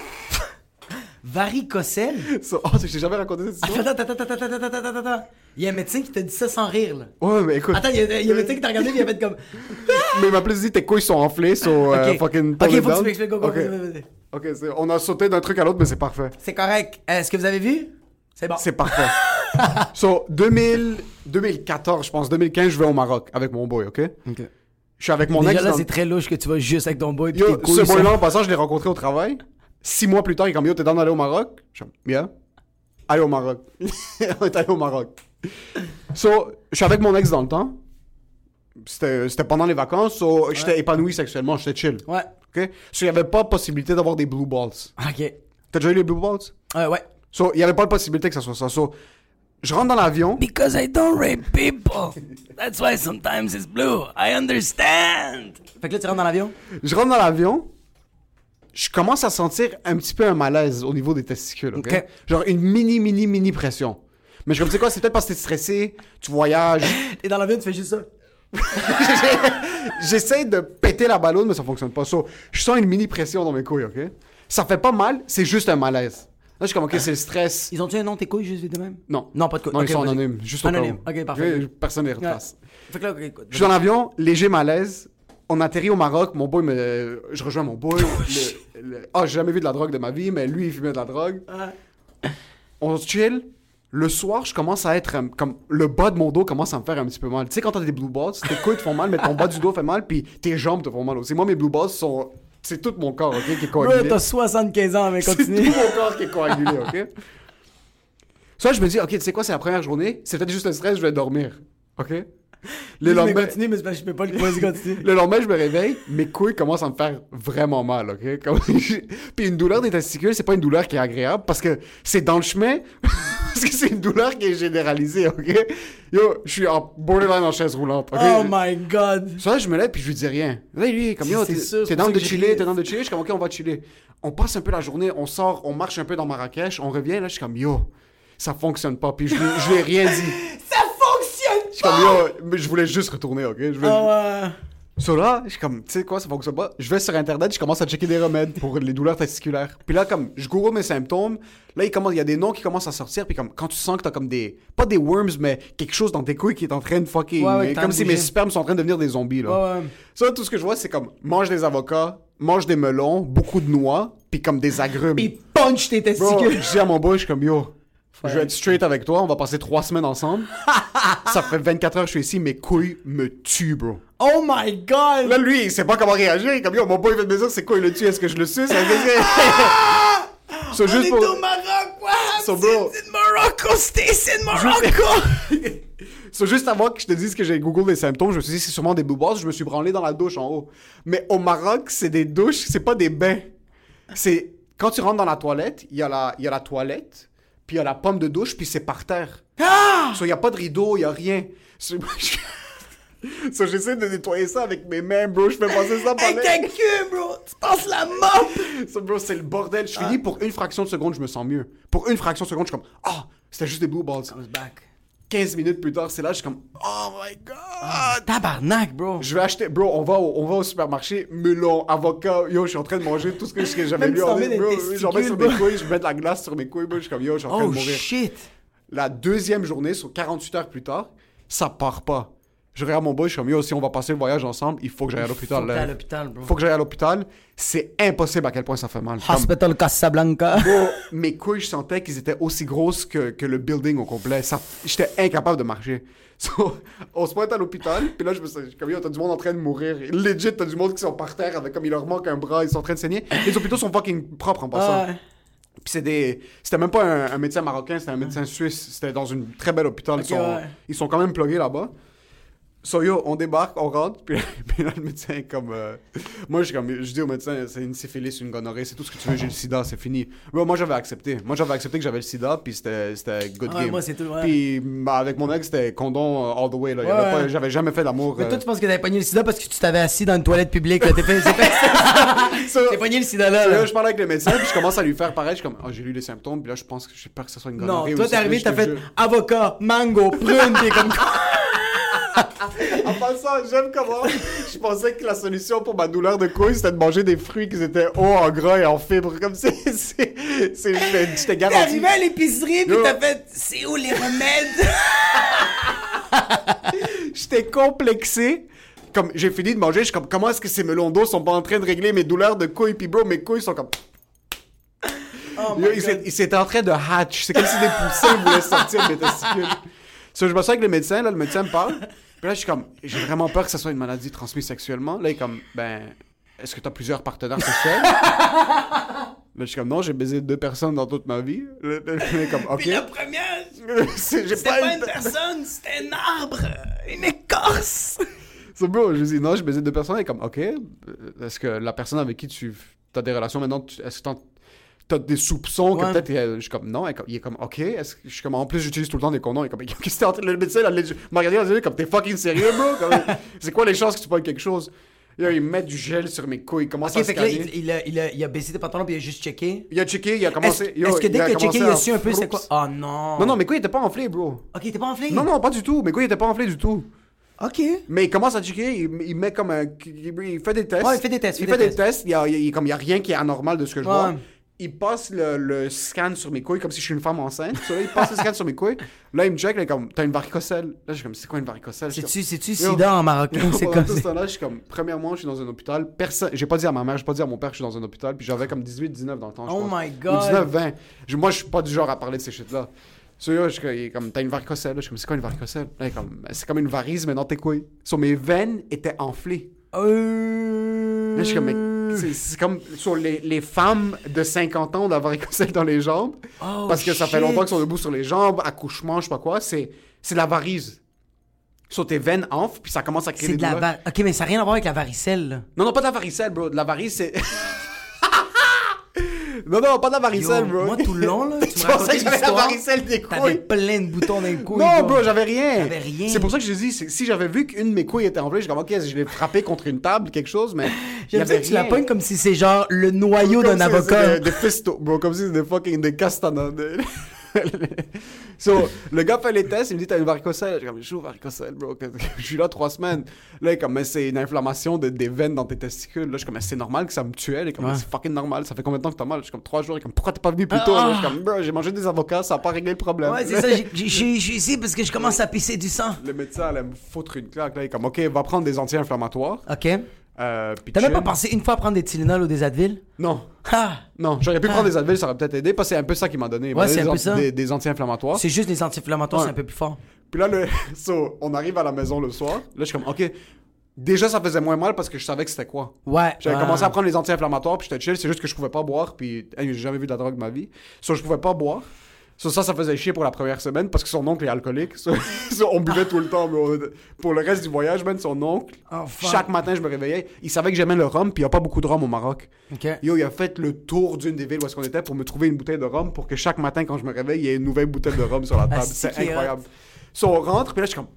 Varicocèle? Ça- Oh, j'ai jamais raconté cette histoire. Attends, attends, attends, attends, attends, attends, attends, attends. Il y a un médecin qui t'a dit ça sans rire, là. Ouais, mais écoute. Attends, il y a, il y a un médecin qui t'a regardé et il a fait comme. Mais il m'a plus dit tes couilles sont enflées, so euh, Ok. fucking. Ok, it faut que tu m'expliques, go, go, Ok. vas-y, vas-y, vas-y. Ok, c'est- on a sauté d'un truc à l'autre, mais c'est parfait. C'est correct. Est-ce que vous avez vu? C'est bon. C'est parfait. so, 2000, 2014, je pense, 2015, je vais au Maroc avec mon boy, ok? Ok. Je suis avec mon Déjà ex. là, dans- c'est très louche que tu vas juste avec ton boy. Yo, tes couilles ce sont- boy-là, en passant, je l'ai rencontré au travail. Six mois plus tard, il est comme Yo, t'es dans d'aller au Maroc? Je suis comme. Allez au Maroc. on est allé au Maroc. So, je suis avec mon ex dans le temps. C'était c'était pendant les vacances, so, j'étais épanoui sexuellement, j'étais chill. Ouais. Ok? So, il n'y avait pas possibilité d'avoir des blue balls. Ok. T'as déjà eu les blue balls? Ouais, ouais. So, il n'y avait pas de possibilité que ça soit ça. So, je rentre dans l'avion. Because I don't rape people. That's why sometimes it's blue. I understand. Fait que là, tu rentres dans l'avion? Je rentre dans l'avion. Je commence à sentir un petit peu un malaise au niveau des testicules. ok? Genre une mini, mini, mini pression. Mais je me dis quoi, c'est peut-être parce que t'es stressé, tu voyages. Et dans l'avion, tu fais juste ça. J'essaie de péter la ballonne, mais ça fonctionne pas. So, je sens une mini pression dans mes couilles, ok? Ça fait pas mal, c'est juste un malaise. Je suis comme, ok, c'est le stress. Ils ont-tu un nom, tes couilles, juste vite de même? Non. Non, pas de couilles. Non, ils sont anonymes. Juste Anonyme. Ok, parfait. Personne ne les retrace. Je suis dans l'avion, léger malaise. On atterrit au Maroc. Mon boy me. Je rejoins mon boy. le- le- Ah, j'ai jamais vu de la drogue de ma vie, mais lui, il fumait de la drogue. On chill. Le soir, je commence à être. euh, comme Le bas de mon dos commence à me faire un petit peu mal. Tu sais, quand t'as des blue balls, tes couilles te font mal, mais ton bas du dos fait mal, puis tes jambes te font mal aussi. Moi, mes blue balls sont. C'est tout mon corps, ok, qui est coagulé. t'as 75 ans, mais C'est continue. tout mon corps qui est coagulé, ok? Ça, je me dis, ok, tu sais quoi, c'est la première journée, c'est peut-être juste le stress, je vais dormir, ok? Le Mais lendemain, continue, mais c'est je peux pas le le lendemain, je me réveille, mes couilles commencent à me faire vraiment mal, ok? Comme- Puis une douleur des testicules, c'est pas une douleur qui est agréable parce que c'est dans le chemin, parce que c'est une douleur qui est généralisée, ok? Yo, je suis en borderline en chaise roulante, ok? Oh my god. Ça, je me lève puis je lui dis rien. Là, lui, comme yo, t'es dans de chiller, t'es dans de chiller. Je suis comme, ok, on va chiller. On passe un peu la journée, on sort, on marche un peu dans Marrakech, on revient. Là, je suis comme, yo, ça fonctionne pas. Puis je, lui- je lui ai rien dit. Ça fonctionne Je suis comme, yo, mais je voulais juste retourner, ok? Je, vais- Ah ouais. So là, je suis comme, tu sais quoi, ça fonctionne pas. Je vais sur Internet, je commence à checker des remèdes pour les douleurs testiculaires. Puis là, comme, je google mes symptômes. Là, il commence, il y a des noms qui commencent à sortir. Puis comme, quand tu sens que t'as comme des, pas des worms, mais quelque chose dans tes couilles qui est en train de fucking, Ouais, ouais, comme si mes spermes sont en train de devenir des zombies, là. Ouais. Ça, tout ce que je vois, c'est comme, mange des avocats, mange des melons, beaucoup de noix, puis comme des agrumes. Il punch tes Bro, testicules. je dis à mon boy, je suis comme, yo, je vais être straight avec toi, on va passer trois semaines ensemble. ça fait 24 heures que je suis ici, mes couilles me tuent, bro. Oh my god! Là, lui, il sait pas comment réagir. Il comme, yo, mon boy vient de me dire, c'est quoi, il le tue, est-ce que je le que c'est- So, On juste est pour... au Maroc, what? So, bro- C'est Morocco, de Morocco! So, juste avant que je te dise que j'ai Google des symptômes, je me suis dit, c'est sûrement des bouboires, je me suis branlé dans la douche en haut. Mais au Maroc, c'est des douches, c'est pas des bains. C'est, quand tu rentres dans la toilette, il y a la, il y a la toilette, puis il y a la pomme de douche, puis c'est par terre. Ah! So, il y a pas de rideau, il y a rien. So, so, j'essaie de nettoyer ça avec mes mains, bro. Je fais passer ça par Avec les... ta queue, bro! Tu passes la mop! So, bro, c'est le bordel. Je finis pour une fraction de seconde, je me sens mieux. Pour une fraction de seconde, je suis comme, ah, c'était juste des blue balls. back. 15 minutes plus tard, c'est là, je suis comme, oh my god. Tabarnak, bro! Je vais acheter, bro, on va au, on va au supermarché, melon, avocat, yo, je suis en train de manger tout ce que, ligne, des bro. J'en mets sur testicules, mes bro. couilles, je mets de la glace sur mes couilles, bro, je suis comme, yo, je suis en train Oh de mourir. shit! La deuxième journée, sur 48 heures plus tard, ça part pas. Je regarde mon boy, je suis comme, yo, si on va passer le voyage ensemble, il faut que j'aille à l'hôpital. Faut que là. t'ailles à l'hôpital, bro. Faut que j'aille à l'hôpital. C'est impossible à quel point ça fait mal. Comme- Hospital Casablanca. Bro, mes couilles, je sentais qu'ils étaient aussi grosses que, que le building au complet. Ça, j'étais incapable de marcher. So, on se pointe à l'hôpital, puis là, je me suis comme, yo, t'as du monde en train de mourir. Legit, t'as du monde qui sont par terre avec comme il leur manque un bras, ils sont en train de saigner. Les hôpitaux sont fucking propres en passant. Ouais. Puis c'est des. C'était même pas un, un médecin marocain, c'était un médecin suisse. C'était dans une très belle hôpital. Ils, sont, ouais. ils sont quand même plugués là-bas. So yo, on débarque, on rentre, puis, puis là, le médecin est comme. euh, Moi, je, suis comme, je dis au médecin, c'est une syphilis, une gonorrhée, c'est tout ce que tu veux, j'ai le sida, c'est fini. Moi, j'avais accepté. Moi, j'avais accepté que j'avais le sida, puis c'était good Ouais, game. moi, c'est tout, ouais. Puis bah, avec mon ex, c'était condom euh, all the way. Là. Ouais. J'avais jamais fait d'amour. Mais euh, toi, tu penses que t'avais pogné le sida parce que tu t'avais assis dans une toilette publique, là. T'es fait. T'es pogné le sida là. là. je parle avec le médecin, puis je commence à lui faire pareil. Je suis comme, oh, j'ai lu les symptômes, puis là, je pense que j'ai peur que ce soit une Non, gonorrhée. toi, ou t'es arrivé, t'as fait avocat, mango, prune, t'es comme. En passant, j'aime comment je pensais que la solution pour ma douleur de couille, c'était de manger des fruits qui étaient hauts en gras et en fibres. Comme c'est. c'est- Je t'ai T'es garanti. arrivé à l'épicerie Yo. t'as fait. C'est où les remèdes? J'étais complexé. Comme j'ai fini de manger, je suis comme, comment est-ce que ces melons d'eau sont pas en train de régler mes douleurs de couilles? Puis bro, mes couilles sont comme. Oh Yo, my il s'est- god. il s'était en train de hatch. C'est comme si des poussins voulaient sortir de mes testicules. So, je me suis avec le médecin, là, le médecin me parle. Puis là, je suis comme, j'ai vraiment peur que ça soit une maladie transmise sexuellement. Là, il est comme, ben, est-ce que tu as plusieurs partenaires sexuels? là, je suis comme, non, j'ai baisé deux personnes dans toute ma vie. Là, il est comme, ok. Puis la première, c'était pas eu une personne, c'était un arbre, une écorce. So, bro, je lui dis, non, j'ai baisé deux personnes. Il est comme, ok. euh, Est-ce que la personne avec qui tu as des relations maintenant, est-ce que tu as des soupçons que Ouais. peut-être. euh, Je suis comme, non. Il est comme- Il est ok. Est-ce que je suis comme, en plus, j'utilise tout le temps des condoms. Il est comme, qu'est-ce que t'es en train Le médecin, là, m'a regardé, il comme, t'es fucking sérieux, bro? C'est quoi les chances que tu pognes quelque chose? Là, il met du gel sur mes couilles. Il commence Ok, à fait que là, il, il a, il, a, il a baissé tes pantalons puis il a juste checké. Il a checké, il a commencé. est-ce que dès il a qu'il a checké, il a su un peu c'est quoi? Oh non. Non, non, mes couilles étaient pas enflées, bro. Ok, t'es pas enflé? Non, non, pas du tout. Mes couilles étaient pas enflées du tout. Ok. Mais il commence à checker, il, il met comme un. Il fait des tests. Ouais, il fait des tests, Il fait des des tests. Il y a, il comme il y a rien qui est anormal de ce que je Ouais. vois. Il passe le, le scan sur mes couilles comme si je suis une femme enceinte. So là, il passe le scan sur mes couilles. Là, il me check, là, comme, t'as une varicocèle. Là, je suis comme, c'est quoi une varicocèle? C'est-tu, c'est-tu sida en marocain? C'est comme ça? temps-là, je suis comme, premièrement, je suis dans un hôpital. Personne, j'ai pas dit à ma mère, j'ai pas dit à mon père que je suis dans un hôpital. Puis j'avais comme 18, 19 dans le temps. je Oh pense. my Ou God. 19, 20. Je- moi, je suis pas du genre à parler de ces shit-là. So, yo, je il est comme, t'as une varicocèle. Là, je suis comme, c'est quoi une varicocèle? Là, il est comme, c'est comme une varice, mais dans tes couilles. Sur mes veines étaient enflées. Euh... Là, je suis comme, mais c'est- comme sur les, les femmes de 50 ans la varicocèle dans les jambes. Oh, parce que ça fait longtemps qu'ils sont debout sur les jambes, accouchement, je sais pas quoi. C'est de la varice. Sur tes veines enflent, puis ça commence à créer des de la douleurs. var... Ok, mais ça n'a rien à voir avec la varicelle, là. Non, non, pas de la varicelle, bro. De la varice, c'est. non, non, pas de la varicelle, Yo, bro. moi, tout le long, là, tu pensais que j'avais la varicelle des T'avais couilles? plein de boutons dans les couilles. Non, bro, j'avais rien. T'avais rien. C'est pour ça que je dis, si j'avais vu qu'une de mes couilles était enflée, je comme, ok, je l'ai frappé contre une table, quelque chose, mais. J'aime ça que tu la pognes comme si c'est genre le noyau d'un avocat. Des, fistos, bro, comme si c'était des fucking des castanas. so, le gars fait les tests, il me dit T'as une varicocèle Je suis comme Je suis varicocèle, bro. Je suis là trois semaines. Là, il est comme Mais c'est une inflammation de, des veines dans tes testicules. Là, je suis comme Mais c'est normal que ça me tuait. Il est comme Ouais. C'est fucking normal. Ça fait combien de temps que t'as mal? Je suis comme Trois jours. Il est comme Pourquoi t'es pas venu plus tôt? Là, Je suis comme Bro, j'ai mangé des avocats, ça a pas réglé le problème. Ouais, c'est ça, j'ai- j'ai- j'ai- je suis ici parce que je commence à pisser du sang. Le médecin allait me foutre une claque. Là, il est comme Ok, va prendre des anti-inflammatoires. Ok. Euh, puis T'as même chill. pas pensé une fois à prendre des Tylenol ou des Advil? Non. Ah Non, j'aurais pu prendre des Advil, ça aurait peut-être aidé, parce que c'est un peu ça qu'il m'a donné. Il m'a Ouais, donné c'est des un peu ça. Des, des anti-inflammatoires. C'est juste les anti-inflammatoires, Ouais. c'est un peu plus fort. Puis là, le... so, on arrive à la maison le soir. Là, je suis comme, OK. Déjà, ça faisait moins mal parce que je savais que c'était quoi. Ouais. J'avais ouais. commencé à prendre les anti-inflammatoires, puis j'étais chill. C'est juste que je pouvais pas boire, puis hey, j'ai jamais vu de la drogue de ma vie. So, je pouvais pas boire. So, ça, ça faisait chier pour la première semaine parce que son oncle est alcoolique. So, so, on buvait tout le temps. mais on- Pour le reste du voyage, man, son oncle, Oh, chaque matin, je me réveillais. Il savait que j'aimais le rhum, puis il y a pas beaucoup de rhum au Maroc. Yo, il a fait le tour d'une des villes où est-ce qu'on était pour me trouver une bouteille de rhum pour que chaque matin, quand je me réveille, il y ait une nouvelle bouteille de rhum sur la table. Ah, c'est c'est est incroyable. So, on rentre, puis là, je suis comme.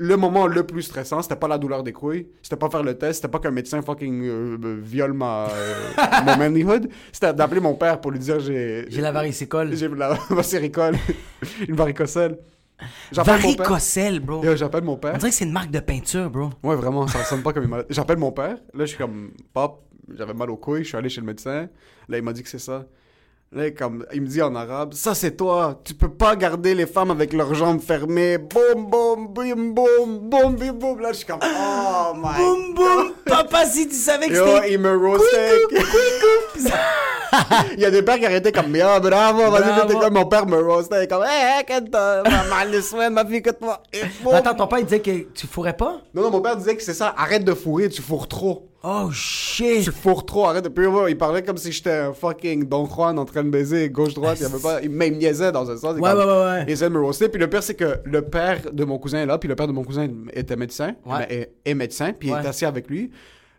Le moment le plus stressant, c'était pas la douleur des couilles, c'était pas faire le test, c'était pas qu'un médecin fucking euh, euh, viole ma, euh, mon manlyhood, c'était d'appeler mon père pour lui dire j'ai. J'ai la varicocèle. J'ai la varicocèle. une père. Varicocèle, bro. J'appelle mon père. On dirait que c'est une marque de peinture, bro. Ouais, vraiment, ça ressemble pas comme une maladie. J'appelle mon père. Là, je suis comme, pop, j'avais mal aux couilles. Je suis allé chez le médecin. Là, il m'a dit que c'est ça. Là, comme, il me dit en arabe, ça c'est toi. Tu peux pas garder les femmes avec leurs jambes fermées. Boum, boum, bim, boum, boum, bim, boum. Là, je suis comme, oh my Boum, boum. Papa, si tu savais que c'était... il me roastait. Il y a des pères qui arrêtaient comme, yo, bravo, vas-y, t'es comme mon père me roastait. Comme, hé, mal les soins, ma fille, que toi. Attends, ton père, il disait que tu fourrais pas? Non, non, mon père disait que c'est ça, arrête de fourrer, tu fourres trop. Oh, shit. Tu fourres trop, arrête de. Ouais, il parlait comme si j'étais un fucking Don Juan en train de baiser gauche-droite. Il, avait pas... il me niaisait dans un sens. Ouais, ouais, ouais, ouais. Il essayait de me roaster. Puis le pire, c'est que le père de mon cousin est là. Puis le père de mon cousin était médecin. Ouais. est, est médecin. Puis il est assis avec lui.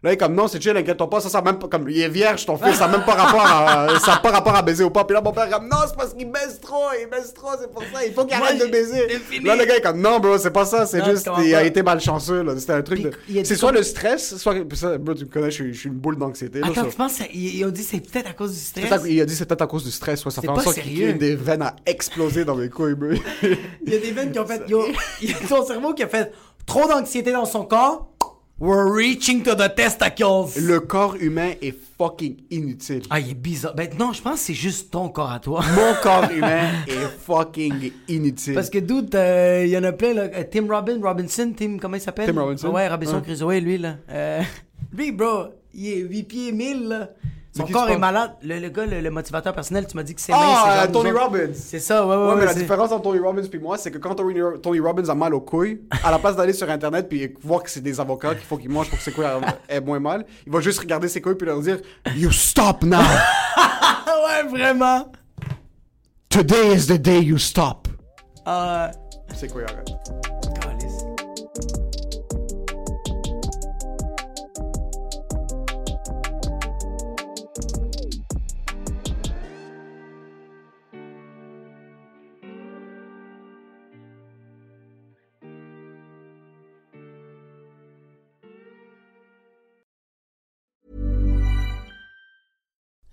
Là, il est comme non, c'est chill, inquiète-toi pas. Ça, ça a même pas. Comme il est vierge, ton fils. Ça n'a même pas rapport à. ça a pas rapport à baiser ou pas. Puis là, mon père est comme non, c'est parce qu'il baise trop. Il baise trop, c'est pour ça. Il faut qu'il arrête de baiser. Là, le gars est comme non, bro, c'est pas ça. C'est Non, juste. Il a été malchanceux. là. C'était un truc de. a C'est soit le stress, soit. Ça, bro, tu me connais, je suis, je suis une boule d'anxiété. là, Attends, ça- tu penses ils ont dit c'est peut-être à cause du stress? Il a dit c'est peut-être à cause du stress, ouais, ça C'est fait en pas sorte qu'il y ait des veines à exploser dans mes couilles, bro. Il y a des veines qui ont fait. Yo, il y a ton cerveau qui a fait trop d'anxiété dans son corps. We're reaching to the testicles. Le corps humain est fucking inutile. Ah, il est bizarre. Ben non, je pense que c'est juste ton corps à toi. Mon corps humain est fucking inutile. Parce que dude, euh, il y en a plein là. Euh, Tim Robin, Robinson, Tim, comment il s'appelle? Tim Robinson? Ouais, Robinson Ouais. Crusoe, lui là. Euh, lui, bro, il est 8 pieds 1000 là. Qui corps est malade. Le, le gars, le, le motivateur personnel, tu m'as dit que c'est. Ah, c'est euh, Tony. Robbins. C'est ça, ouais, ouais. Ouais, mais la c'est- différence entre Tony Robbins et moi, c'est que quand Tony, Tony Robbins a mal aux couilles, à la place d'aller sur Internet puis voir que c'est des avocats qu'il faut qu'il mange pour que ses couilles aient moins mal, il va juste regarder ses couilles puis leur dire You stop now! Ouais, vraiment. Today is the day you stop! Ah, Ses couilles arrêtent. calice.